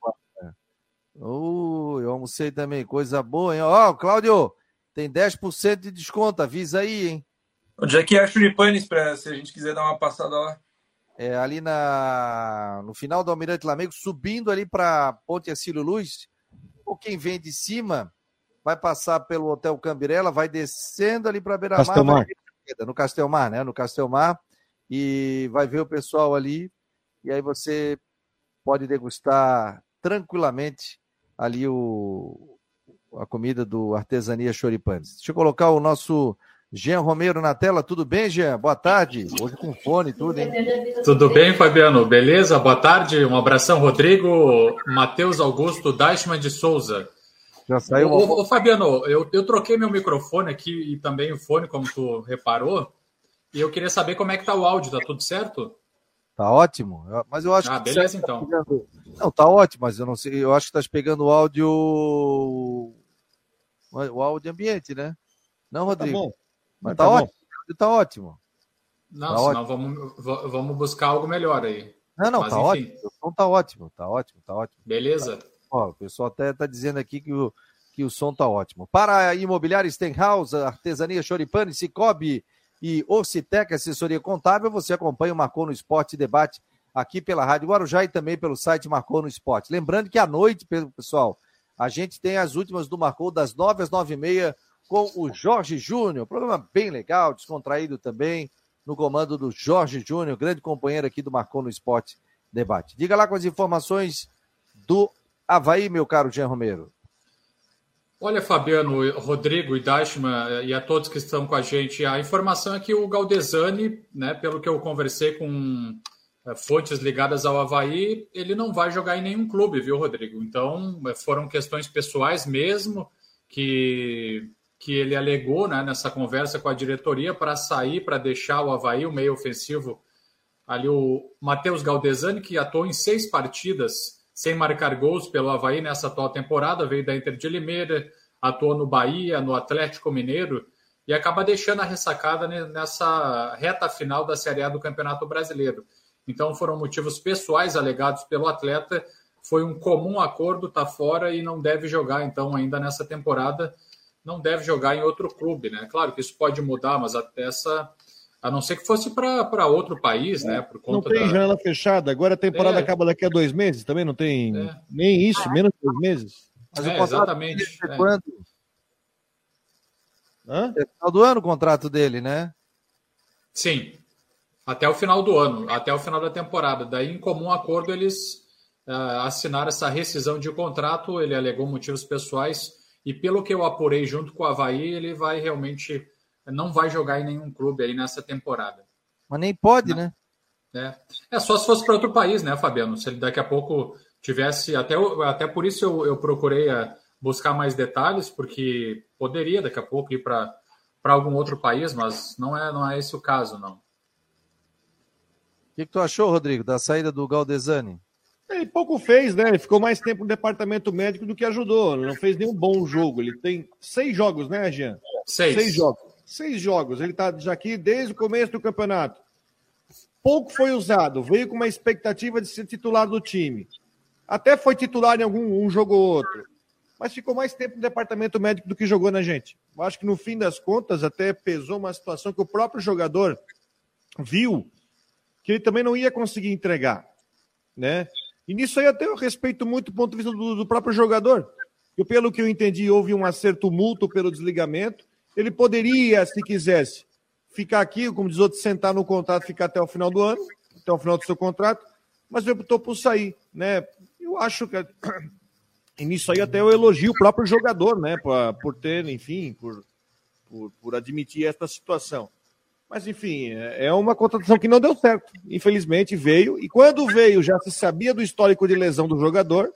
Oh, eu almocei também, coisa boa, hein? Ó, oh, Cláudio, tem 10% de desconto, avisa aí, hein? Onde é que é a Churipanes, se a gente quiser dar uma passada lá? É ali na, no final do Almirante Lamego, subindo ali para Ponte Acílio Luz. Ou quem vem de cima vai passar pelo Hotel Cambirela, vai descendo ali para Beira-Mar. No Castelmar, né? No Castelmar. E vai ver o pessoal ali e aí você pode degustar tranquilamente ali o, a comida do Artesania Choripanes. Deixa eu colocar o nosso Jean Romero na tela. Tudo bem, Jean? Boa tarde. Hoje com fone e tudo, hein? Tudo bem, Fabiano? Beleza? Boa tarde. Um abração, Rodrigo. Matheus Augusto Deichmann de Souza. Já saiu. Ô, ô, Fabiano, eu, eu troquei meu microfone aqui e também o fone, como tu reparou. E eu queria saber como é que tá o áudio. Tá tudo certo? Tá ótimo. Mas eu acho ah, que. beleza, então. Tá pegando... Não, tá ótimo, mas eu não sei. Eu acho que tá pegando o áudio. O áudio ambiente, né? Não, tá Rodrigo? Tá bom. Mas tá, tá ótimo. Bom. Tá ótimo. Não, tá senão ótimo. Vamos, vamos buscar algo melhor aí. Não, não, mas, tá enfim. ótimo. O som tá ótimo, tá ótimo, tá ótimo. Beleza. Ó, o pessoal até tá dizendo aqui que o, que o som tá ótimo. Para a imobiliária Stenhouse, artesania Choripane, Cicobi e Ocitec, assessoria contábil, você acompanha o Marcou no Esporte Debate aqui pela Rádio Guarujá e também pelo site Marcou no Esporte. Lembrando que à noite, pessoal, a gente tem as últimas do Marcou das nove às nove e meia com o Jorge Júnior. Programa bem legal, descontraído também, no comando do Jorge Júnior, grande companheiro aqui do Marcou no Esporte Debate. Diga lá com as informações do Havaí, meu caro Jean Romero. Olha, Fabiano, Rodrigo e Dashman e a todos que estão com a gente, a informação é que o Galdesani, né, pelo que eu conversei com é, fontes ligadas ao Havaí, ele não vai jogar em nenhum clube, viu, Rodrigo? Então, é, foram questões pessoais mesmo que, que ele alegou né, nessa conversa com a diretoria para sair, para deixar o Havaí, o meio ofensivo, ali o Matheus Galdesani, que atuou em seis partidas sem marcar gols pelo Havaí nessa atual temporada, veio da Inter de Limeira, atuou no Bahia, no Atlético Mineiro, e acaba deixando a ressacada nessa reta final da Série A do Campeonato Brasileiro. Então foram motivos pessoais alegados pelo atleta, foi um comum acordo, tá fora e não deve jogar então ainda nessa temporada, não deve jogar em outro clube, né? Claro que isso pode mudar, mas até essa a não ser que fosse para outro país, né? Por conta não tem da... janela fechada. Agora a temporada é. acaba daqui a dois meses, também não tem é. nem isso, menos de dois meses. Mas é, exatamente. É, é. quando? Hã? É final do ano o contrato dele, né? Sim. Até o final do ano, até o final da temporada. Daí, em comum acordo, eles uh, assinaram essa rescisão de contrato. Ele alegou motivos pessoais. E pelo que eu apurei junto com o Havaí, ele vai realmente não vai jogar em nenhum clube aí nessa temporada. Mas nem pode, não. né? É. é só se fosse para outro país, né, Fabiano? Se ele daqui a pouco tivesse. Até, até por isso eu, eu procurei eh, buscar mais detalhes, porque poderia daqui a pouco ir para algum outro país, mas não é, não é esse o caso, não. O que, que tu achou, Rodrigo, da saída do Galdesani? Ele pouco fez, né? Ele ficou mais tempo no departamento médico do que ajudou. Não fez nenhum bom jogo. Ele tem seis jogos, né, Jean? Seis. Seis jogos seis jogos. Ele está já aqui desde o começo do campeonato. Pouco foi usado, veio com uma expectativa de ser titular do time. Até foi titular em algum um jogo ou outro. Mas ficou mais tempo no departamento médico do que jogou na gente. Eu acho que no fim das contas até pesou uma situação que o próprio jogador viu que ele também não ia conseguir entregar, né? E nisso aí até eu respeito muito o ponto de vista do, do próprio jogador. E pelo que eu entendi, houve um acerto mútuo pelo desligamento. Ele poderia, se quisesse, ficar aqui, como diz outro, sentar no contrato, ficar até o final do ano, até o final do seu contrato, mas ele optou por sair, né? Eu acho que e nisso aí até eu elogio o próprio jogador, né? Por, por ter, enfim, por, por, por admitir esta situação. Mas, enfim, é, é uma contratação que não deu certo. Infelizmente veio. E quando veio, já se sabia do histórico de lesão do jogador.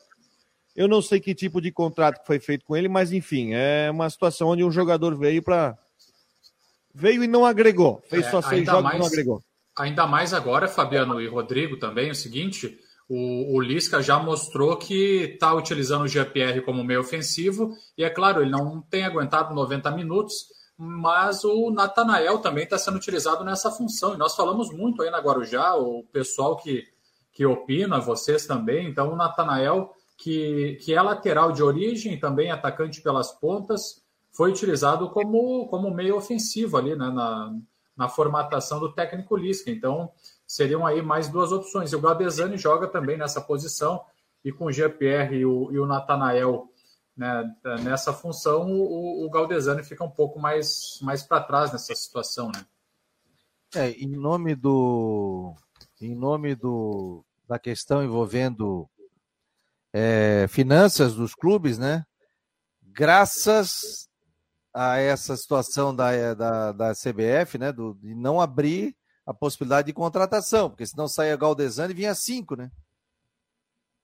Eu não sei que tipo de contrato foi feito com ele, mas enfim, é uma situação onde um jogador veio para. Veio e não agregou. Fez é, só seis jogos mais, e não agregou. Ainda mais agora, Fabiano e Rodrigo também, é o seguinte: o, o Lisca já mostrou que está utilizando o GPR como meio ofensivo, e é claro, ele não tem aguentado 90 minutos, mas o Natanael também está sendo utilizado nessa função. E nós falamos muito aí na Guarujá, o pessoal que, que opina, vocês também. Então, o Natanael que, que é lateral de origem, também atacante pelas pontas, foi utilizado como, como meio ofensivo ali né, na, na formatação do técnico Lisca. Então, seriam aí mais duas opções. E o Galdesani joga também nessa posição, e com o GPR e o, e o Natanael né, nessa função, o, o Galdesani fica um pouco mais, mais para trás nessa situação. Né? É, em nome do. Em nome do, da questão envolvendo é, finanças dos clubes, né? Graças a essa situação da, da, da CBF, né? Do, de não abrir a possibilidade de contratação, porque senão saía Galdesani e vinha cinco, né?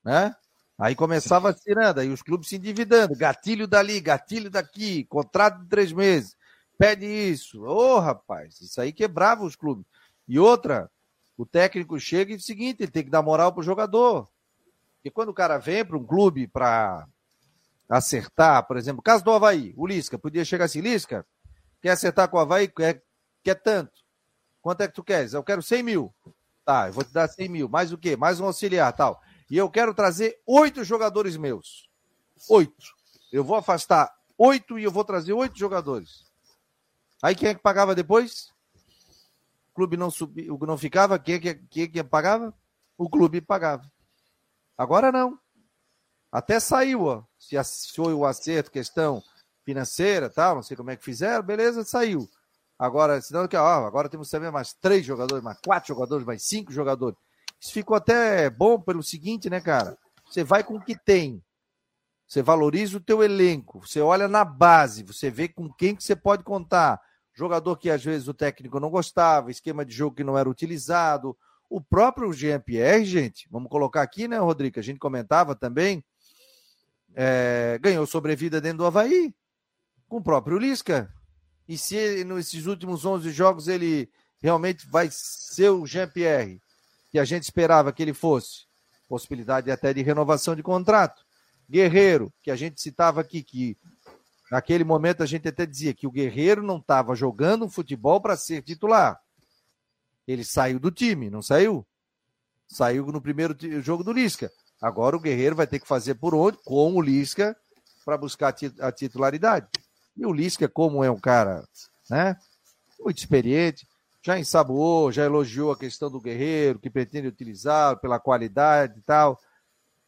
né? Aí começava a tirando, aí os clubes se endividando, gatilho dali, gatilho daqui, contrato de três meses, pede isso. Ô, oh, rapaz, isso aí quebrava os clubes. E outra, o técnico chega e diz o seguinte, ele tem que dar moral pro jogador. Porque quando o cara vem para um clube para acertar, por exemplo, caso do Havaí, o Lisca, podia chegar assim, Lisca, quer acertar com o Havaí, quer, quer tanto. Quanto é que tu queres? Eu quero 100 mil. Tá, eu vou te dar 100 mil. Mais o quê? Mais um auxiliar, tal. E eu quero trazer oito jogadores meus. Oito. Eu vou afastar oito e eu vou trazer oito jogadores. Aí quem é que pagava depois? O clube não subia, não ficava, quem é que, quem é que pagava? O clube pagava. Agora não. Até saiu, ó. Se foi o acerto, questão financeira, tal, não sei como é que fizeram, beleza, saiu. Agora, senão que ó, agora temos também mais três jogadores, mais quatro jogadores, mais cinco jogadores. Isso ficou até bom pelo seguinte, né, cara? Você vai com o que tem. Você valoriza o teu elenco, você olha na base, você vê com quem que você pode contar. Jogador que às vezes o técnico não gostava, esquema de jogo que não era utilizado. O próprio Jean-Pierre, gente, vamos colocar aqui, né, Rodrigo? A gente comentava também. É, ganhou sobrevida dentro do Havaí, com o próprio Lisca. E se nesses últimos 11 jogos ele realmente vai ser o Jean-Pierre, que a gente esperava que ele fosse, possibilidade até de renovação de contrato. Guerreiro, que a gente citava aqui, que naquele momento a gente até dizia que o Guerreiro não estava jogando futebol para ser titular. Ele saiu do time, não saiu? Saiu no primeiro jogo do Lisca. Agora o Guerreiro vai ter que fazer por onde? Com o Lisca para buscar a titularidade. E o Lisca, como é um cara, né? Muito experiente, já ensaboou, já elogiou a questão do Guerreiro, que pretende utilizar pela qualidade e tal.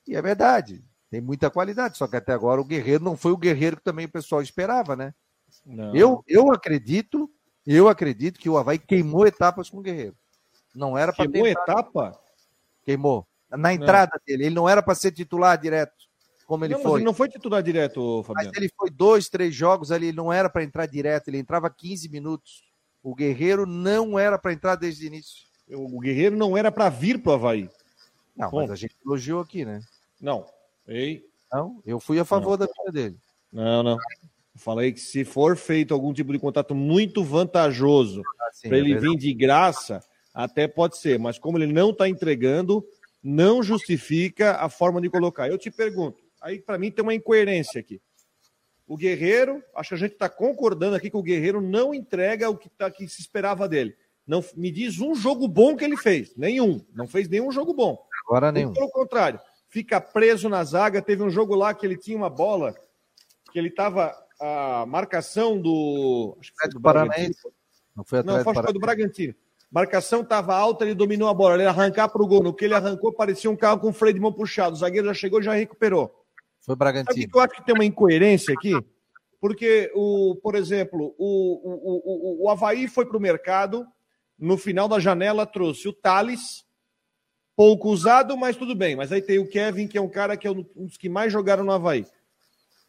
E é verdade, tem muita qualidade, só que até agora o Guerreiro não foi o Guerreiro que também o pessoal esperava, né? Não. Eu, eu acredito, eu acredito que o Havaí queimou etapas com o Guerreiro. Não era para Queimou etapa? Queimou. Na entrada não. dele, ele não era para ser titular direto, como ele não, foi. Ele não foi titular direto, Fabiano. Mas ele foi dois, três jogos ali, ele não era para entrar direto, ele entrava 15 minutos. O Guerreiro não era para entrar desde o início. O Guerreiro não era para vir para o Havaí. Não, Bom. mas a gente elogiou aqui, né? Não. Ei. Não, eu fui a favor não. da vida dele. Não, não. Falei que se for feito algum tipo de contato muito vantajoso ah, para ele é vir de graça, até pode ser, mas como ele não está entregando, não justifica a forma de colocar. Eu te pergunto, aí para mim tem uma incoerência aqui. O Guerreiro, acho que a gente está concordando aqui que o Guerreiro não entrega o que, tá, que se esperava dele. Não me diz um jogo bom que ele fez. Nenhum. Não fez nenhum jogo bom. Agora nenhum. Pelo contrário, fica preso na zaga. Teve um jogo lá que ele tinha uma bola, que ele estava a marcação do. Acho que foi do Paranaense. Não foi atrás Não, foi do Bragantino. Marcação estava alta, ele dominou a bola. Ele ia arrancar para o gol. No que ele arrancou, parecia um carro com freio de mão puxado. O zagueiro já chegou e já recuperou. Foi Bragantino. Sabe que eu acho que tem uma incoerência aqui? Porque, o, por exemplo, o, o, o, o Havaí foi para o mercado, no final da janela trouxe o Thales, pouco usado, mas tudo bem. Mas aí tem o Kevin, que é um cara que é um dos que mais jogaram no Havaí.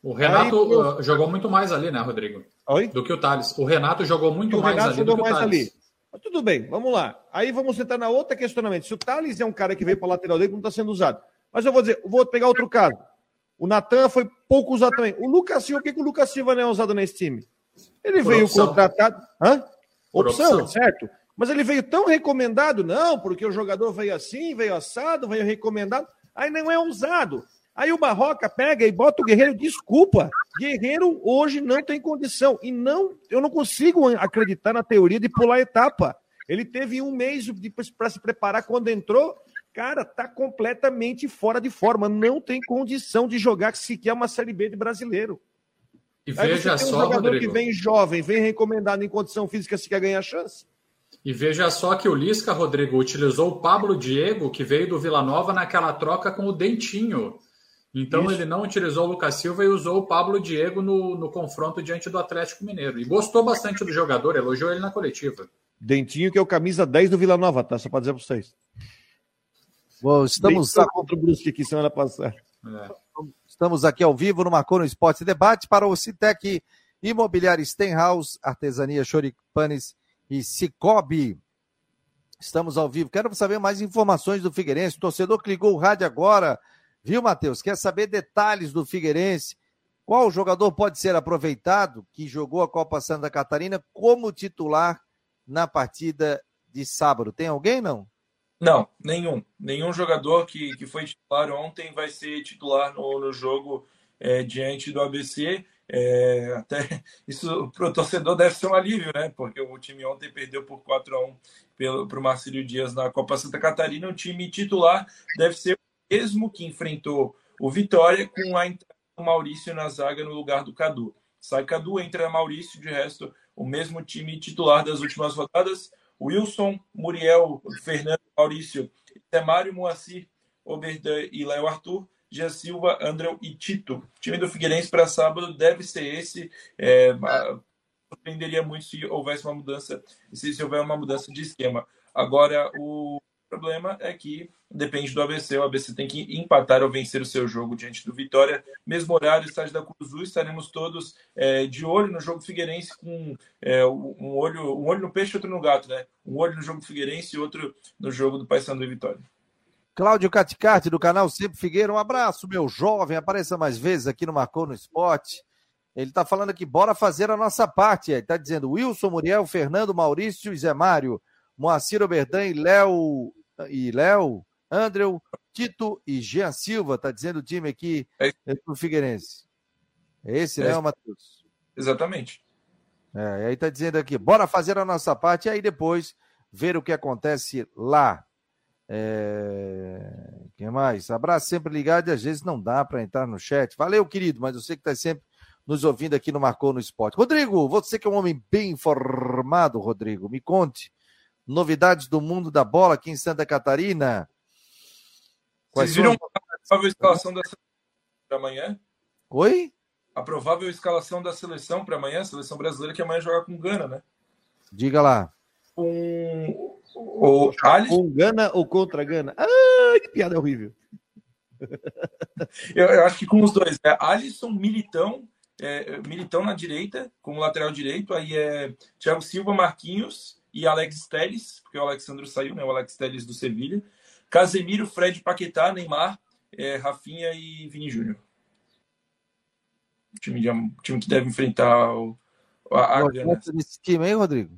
O Renato aí, uh, jogou muito mais ali, né, Rodrigo? Oi? Do que o Thales. O Renato jogou muito o mais Renato ali jogou do que o Thales. Ali. Mas tudo bem, vamos lá. Aí vamos entrar na outra questionamento. Se o Thales é um cara que veio para a lateral dele, não está sendo usado. Mas eu vou dizer, vou pegar outro caso. O Natan foi pouco usado também. O Lucas Silva, por que, que o Lucas Silva não é usado nesse time? Ele Por veio opção. contratado. Hã? Opção, opção, certo? Mas ele veio tão recomendado, não, porque o jogador veio assim, veio assado, veio recomendado. Aí não é usado. Aí o Barroca pega e bota o Guerreiro. Desculpa, Guerreiro hoje não tem condição. E não, eu não consigo acreditar na teoria de pular etapa. Ele teve um mês para se preparar quando entrou cara, tá completamente fora de forma, não tem condição de jogar sequer uma Série B de brasileiro. E Aí veja só, um jogador Rodrigo. que vem jovem, vem recomendado em condição física, se quer ganhar chance. E veja só que o Lisca, Rodrigo, utilizou o Pablo Diego, que veio do Vila Nova naquela troca com o Dentinho. Então Isso. ele não utilizou o Lucas Silva e usou o Pablo Diego no, no confronto diante do Atlético Mineiro. E gostou bastante do jogador, elogiou ele na coletiva. Dentinho, que é o camisa 10 do Vila Nova, tá? Só para dizer para vocês. Bom, estamos a... contra o Brusque aqui semana passada. É. Estamos aqui ao vivo no Marcou no Esporte Debate para o Citec Imobiliário Stenhouse, Artesania Choripanes e Cicobi. Estamos ao vivo. Quero saber mais informações do Figueirense. O torcedor que ligou o rádio agora, viu, Matheus? Quer saber detalhes do Figueirense? Qual jogador pode ser aproveitado que jogou a Copa Santa Catarina como titular na partida de sábado? Tem alguém, não? Não, nenhum. Nenhum jogador que, que foi titular ontem vai ser titular no, no jogo é, diante do ABC. É, até isso para o torcedor deve ser um alívio, né? Porque o time ontem perdeu por 4 a 1 para o Marcílio Dias na Copa Santa Catarina. O time titular deve ser o mesmo que enfrentou o Vitória com a entrada do Maurício na zaga no lugar do Cadu. Sai Cadu, entra Maurício, de resto, o mesmo time titular das últimas rodadas. Wilson, Muriel, Fernando, Maurício, Temário, Moacir, Oberdan e Léo Arthur, Gia Silva, André e Tito. O time do Figueirense para sábado deve ser esse. É, surpreenderia muito se houvesse uma mudança, se, se houver uma mudança de esquema. Agora, o problema é que depende do ABC. O ABC tem que empatar ou vencer o seu jogo diante do Vitória. Mesmo horário, estádio da Cruz estaremos todos é, de olho no jogo Figueirense com é, um, olho, um olho no peixe outro no gato, né? Um olho no jogo Figueirense e outro no jogo do Paysandu e Vitória. Cláudio Caticarte, do canal Sempre Figueira, um abraço, meu jovem, apareça mais vezes aqui no Marcou no Esporte. Ele está falando aqui, bora fazer a nossa parte. Ele está dizendo Wilson, Muriel, Fernando, Maurício e Zé Mário, Moacir Oberdan e Léo e Léo, Andrew, Tito e Jean Silva, tá dizendo o time aqui é. do Figueirense. É esse, né, é. né, Matheus? Exatamente. É, aí tá dizendo aqui, bora fazer a nossa parte e aí depois ver o que acontece lá. É... Quem mais? Abraço sempre ligado e às vezes não dá para entrar no chat. Valeu, querido, mas eu sei que tá sempre nos ouvindo aqui no Marcou no Esporte. Rodrigo, você que é um homem bem informado, Rodrigo, me conte novidades do mundo da bola aqui em Santa Catarina. Quais Vocês viram a provável escalação da seleção para amanhã? Oi? A provável escalação da seleção para amanhã, a seleção brasileira que amanhã joga com Gana, né? Diga lá. Com o Alisson... Com Gana ou contra Gana? Ah, que piada horrível. eu, eu, acho que com os dois. É Alisson, Militão, é, Militão na direita, como lateral direito, aí é Thiago Silva, Marquinhos e Alex Telles, porque o Alexandre saiu, né? O Alex Telles do Sevilha. Casemiro, Fred, Paquetá, Neymar, é, Rafinha e Vini Júnior. O time, de, time que deve enfrentar o, a, Gosta desse time aí, Rodrigo?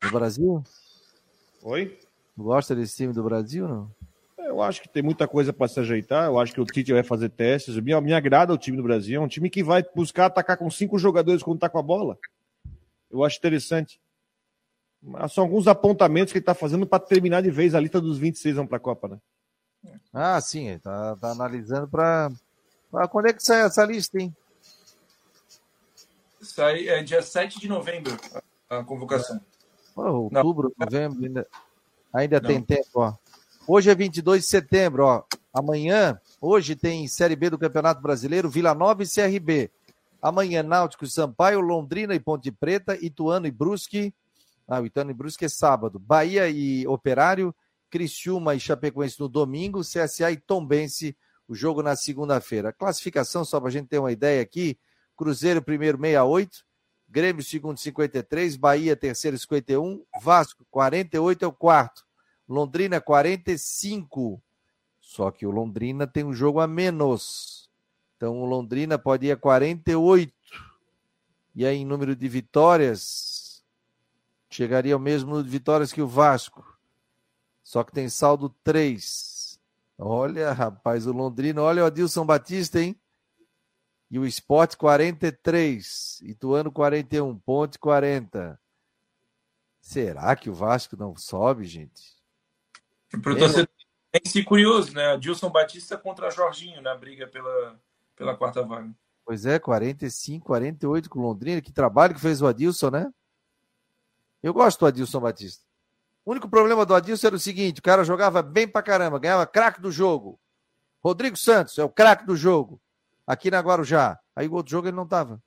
Do Brasil? Oi? Gosta desse time do Brasil, não? Eu acho que tem muita coisa para se ajeitar. Eu acho que o Tite vai fazer testes. Me, me agrada o time do Brasil. É um time que vai buscar atacar com cinco jogadores quando tá com a bola. Eu acho interessante. São alguns apontamentos que ele está fazendo para terminar de vez a lista dos 26 vão para a Copa, né? Ah, sim, ele está tá analisando para. Quando é que sai essa lista, hein? Sai é dia 7 de novembro a convocação. Oh, outubro, Não. novembro, ainda, ainda tem tempo, ó. Hoje é 22 de setembro, ó. Amanhã, hoje tem Série B do Campeonato Brasileiro, Vila Nova e CRB. Amanhã, Náutico e Sampaio, Londrina e Ponte Preta, Ituano e Brusque, ah, o Itano e Brusque é sábado. Bahia e Operário, Criciúma e Chapecoense no domingo, CSA e Tombense, o jogo na segunda-feira. Classificação, só para a gente ter uma ideia aqui, Cruzeiro primeiro 68, Grêmio segundo 53, Bahia terceiro 51, Vasco 48 é o quarto, Londrina 45. Só que o Londrina tem um jogo a menos. Então o Londrina pode ir a 48. E aí, em número de vitórias, chegaria ao mesmo número de vitórias que o Vasco. Só que tem saldo 3. Olha, rapaz, o Londrina, olha o Adilson Batista, hein? E o Sport 43, Ituano 41, Ponte 40. Será que o Vasco não sobe, gente? Para o torcedor se curioso, né? Adilson Batista contra Jorginho na briga pela, pela quarta vaga. Pois é, 45, 48 com Londrina. Que trabalho que fez o Adilson, né? Eu gosto do Adilson Batista. O único problema do Adilson era o seguinte: o cara jogava bem pra caramba, ganhava craque do jogo. Rodrigo Santos é o craque do jogo. Aqui na Guarujá. Aí o outro jogo ele não tava.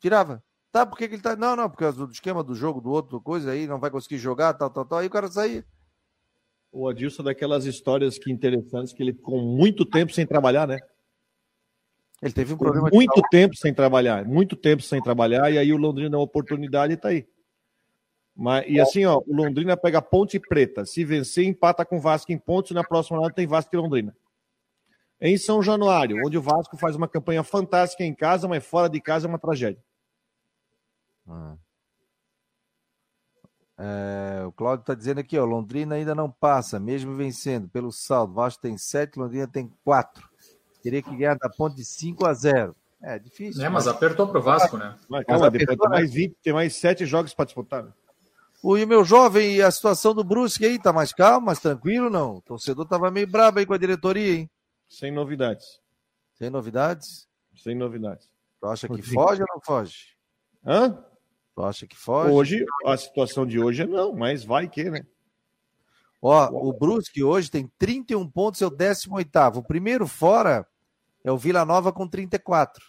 Tirava. Tá, por que, que ele tá. Não, não, por causa do esquema do jogo, do outro coisa aí, não vai conseguir jogar, tal, tal, tal. Aí o cara saía. O Adilson é daquelas histórias que interessantes que ele ficou muito tempo sem trabalhar, né? Ele teve um problema muito tempo sem trabalhar, muito tempo sem trabalhar, e aí o Londrina deu uma oportunidade e tá aí. Mas, e assim, ó, o Londrina pega Ponte Preta. Se vencer, empata com o Vasco em pontos. Na próxima rodada tem Vasco e Londrina. Em São Januário, onde o Vasco faz uma campanha fantástica em casa, mas fora de casa é uma tragédia. Ah. É, o Cláudio está dizendo aqui, ó, Londrina ainda não passa, mesmo vencendo pelo saldo. Vasco tem 7, Londrina tem 4. Teria que ganhar da ponte de 5 a 0. É difícil. É, mas, mas apertou para o Vasco, né? Mas, calma, depois tem mais 20, tem mais 7 jogos para disputar. Né? O meu jovem, a situação do Brusque aí, tá mais calmo, mais tranquilo, não? O torcedor tava meio brabo aí com a diretoria, hein? Sem novidades. Sem novidades? Sem novidades. Tu acha que foge ou não foge? Hã? Tu acha que foge? Hoje, a situação de hoje é não, mas vai que, né? Ó, o Brusque hoje tem 31 pontos, é o 18 O primeiro fora é o Vila Nova com 34.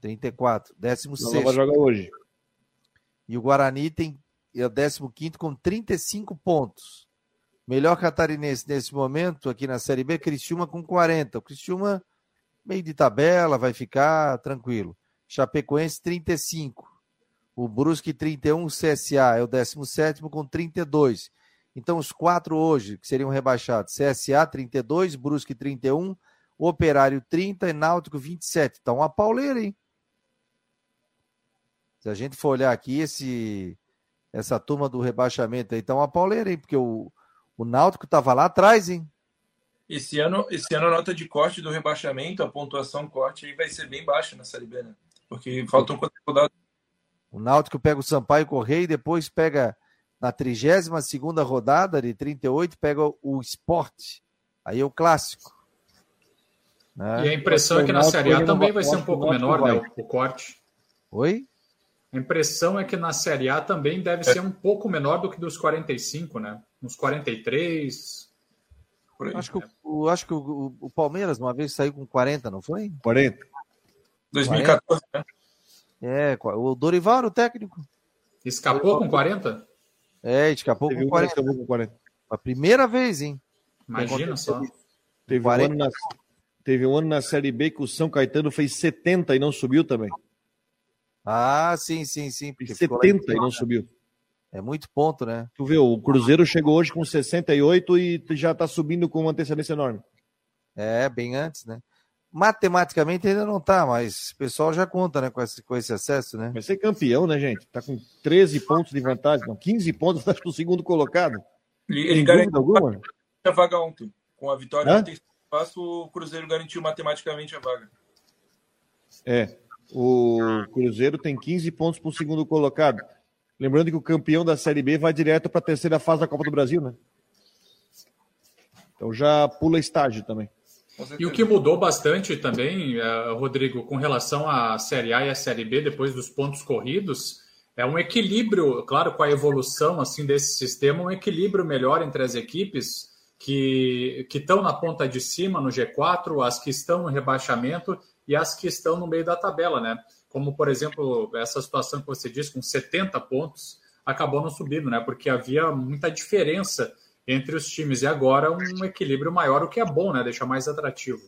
34. 16. Nova joga hoje. E o Guarani tem é o 15 com 35 pontos. Melhor catarinense nesse momento, aqui na Série B, Criciúma com 40. O Criciúma, meio de tabela, vai ficar tranquilo. Chapecoense, 35. O Brusque, 31. O CSA é o 17 com 32. Então, os quatro hoje, que seriam rebaixados: CSA, 32. Brusque, 31. Operário, 30. E Náutico, 27. Então, uma pauleira, hein? Se a gente for olhar aqui, esse, essa turma do rebaixamento aí, tá uma pauleira, hein? Porque o, o Náutico estava lá atrás, hein? Esse ano, esse ano a nota de corte do rebaixamento, a pontuação corte aí vai ser bem baixa na Série B, né? Porque faltam quantas rodadas? O Náutico pega o Sampaio Correia e depois pega na 32 segunda rodada de 38, pega o Esporte. Aí é o clássico. Né? E a impressão é que na Série A também vai ser um pouco menor, né? O, o corte. Oi? A impressão é que na Série A também deve é. ser um pouco menor do que dos 45, né? Uns 43. Acho que, o, acho que o, o, Palmeiras uma vez saiu com 40, não foi? 40. 2014, 40. né? É, o Dorival o técnico. Escapou com 40? É, escapou com 40. escapou com 40. A primeira vez, hein? Imagina só. Teve um, ano na, teve um ano na Série B que o São Caetano fez 70 e não subiu também. Ah, sim, sim, sim. 70 e não subiu. É muito ponto, né? Tu vê, o Cruzeiro chegou hoje com 68 e já está subindo com uma antecedência enorme. É, bem antes, né? Matematicamente ainda não está, mas o pessoal já conta, né, com esse, com esse acesso, né? Vai ser campeão, né, gente? Tá com 13 pontos de vantagem, não, 15 pontos, acho que o segundo colocado. Ele, garantiu alguma? a vaga ontem. Com a vitória Hã? ontem, o Cruzeiro garantiu matematicamente a vaga. É, o Cruzeiro tem 15 pontos para o segundo colocado. Lembrando que o campeão da Série B vai direto para a terceira fase da Copa do Brasil, né? Então já pula estágio também. E o que mudou bastante também, eh, Rodrigo, com relação à Série A e à Série B, depois dos pontos corridos, é um equilíbrio, claro, com a evolução assim desse sistema, um equilíbrio melhor entre as equipes que estão na ponta de cima, no G4, as que estão no rebaixamento e as que estão no meio da tabela, né? Como, por exemplo, essa situação que você disse, com 70 pontos, acabou não subindo, né? Porque havia muita diferença entre os times e agora um equilíbrio maior, o que é bom, né? Deixa mais atrativo.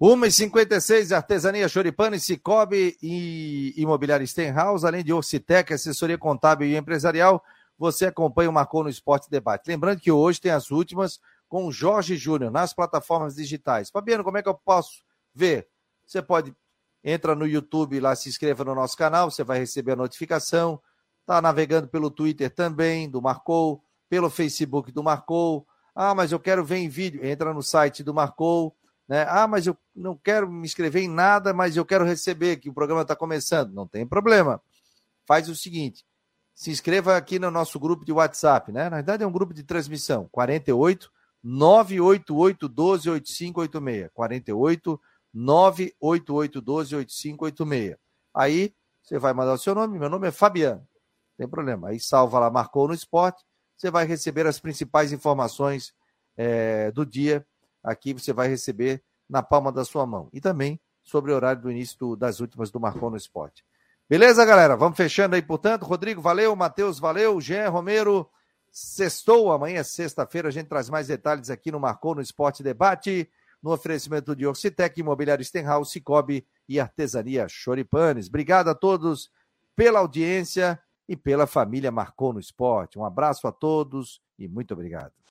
1h56, Artesania Choripano, Cicobi e Imobiliário Stenhouse, além de Orcitec, assessoria contábil e empresarial, você acompanha o Marcou no Esporte Debate. Lembrando que hoje tem as últimas com o Jorge Júnior nas plataformas digitais. Fabiano, como é que eu posso ver? Você pode entra no YouTube lá, se inscreva no nosso canal, você vai receber a notificação. Tá navegando pelo Twitter também do Marcou, pelo Facebook do Marcou. Ah, mas eu quero ver em vídeo. Entra no site do Marcou. Né? Ah, mas eu não quero me inscrever em nada, mas eu quero receber que o programa está começando. Não tem problema. Faz o seguinte: se inscreva aqui no nosso grupo de WhatsApp, né? Na verdade é um grupo de transmissão, 48 988 12 8586. 48 988 12 8586. Aí você vai mandar o seu nome, meu nome é Fabiano. Não tem problema. Aí salva lá, marcou no esporte, você vai receber as principais informações é, do dia. Aqui você vai receber na palma da sua mão. E também sobre o horário do início do, das últimas do Marcou no Esporte. Beleza, galera? Vamos fechando aí, portanto. Rodrigo, valeu. Matheus, valeu. Jean Romero, Sextou, amanhã é sexta-feira, a gente traz mais detalhes aqui no Marcou no Esporte Debate, no oferecimento de Orcitec, Imobiliário Stenhouse, Cicobi e Artesania Choripanes. Obrigado a todos pela audiência e pela família Marcou no Esporte. Um abraço a todos e muito obrigado.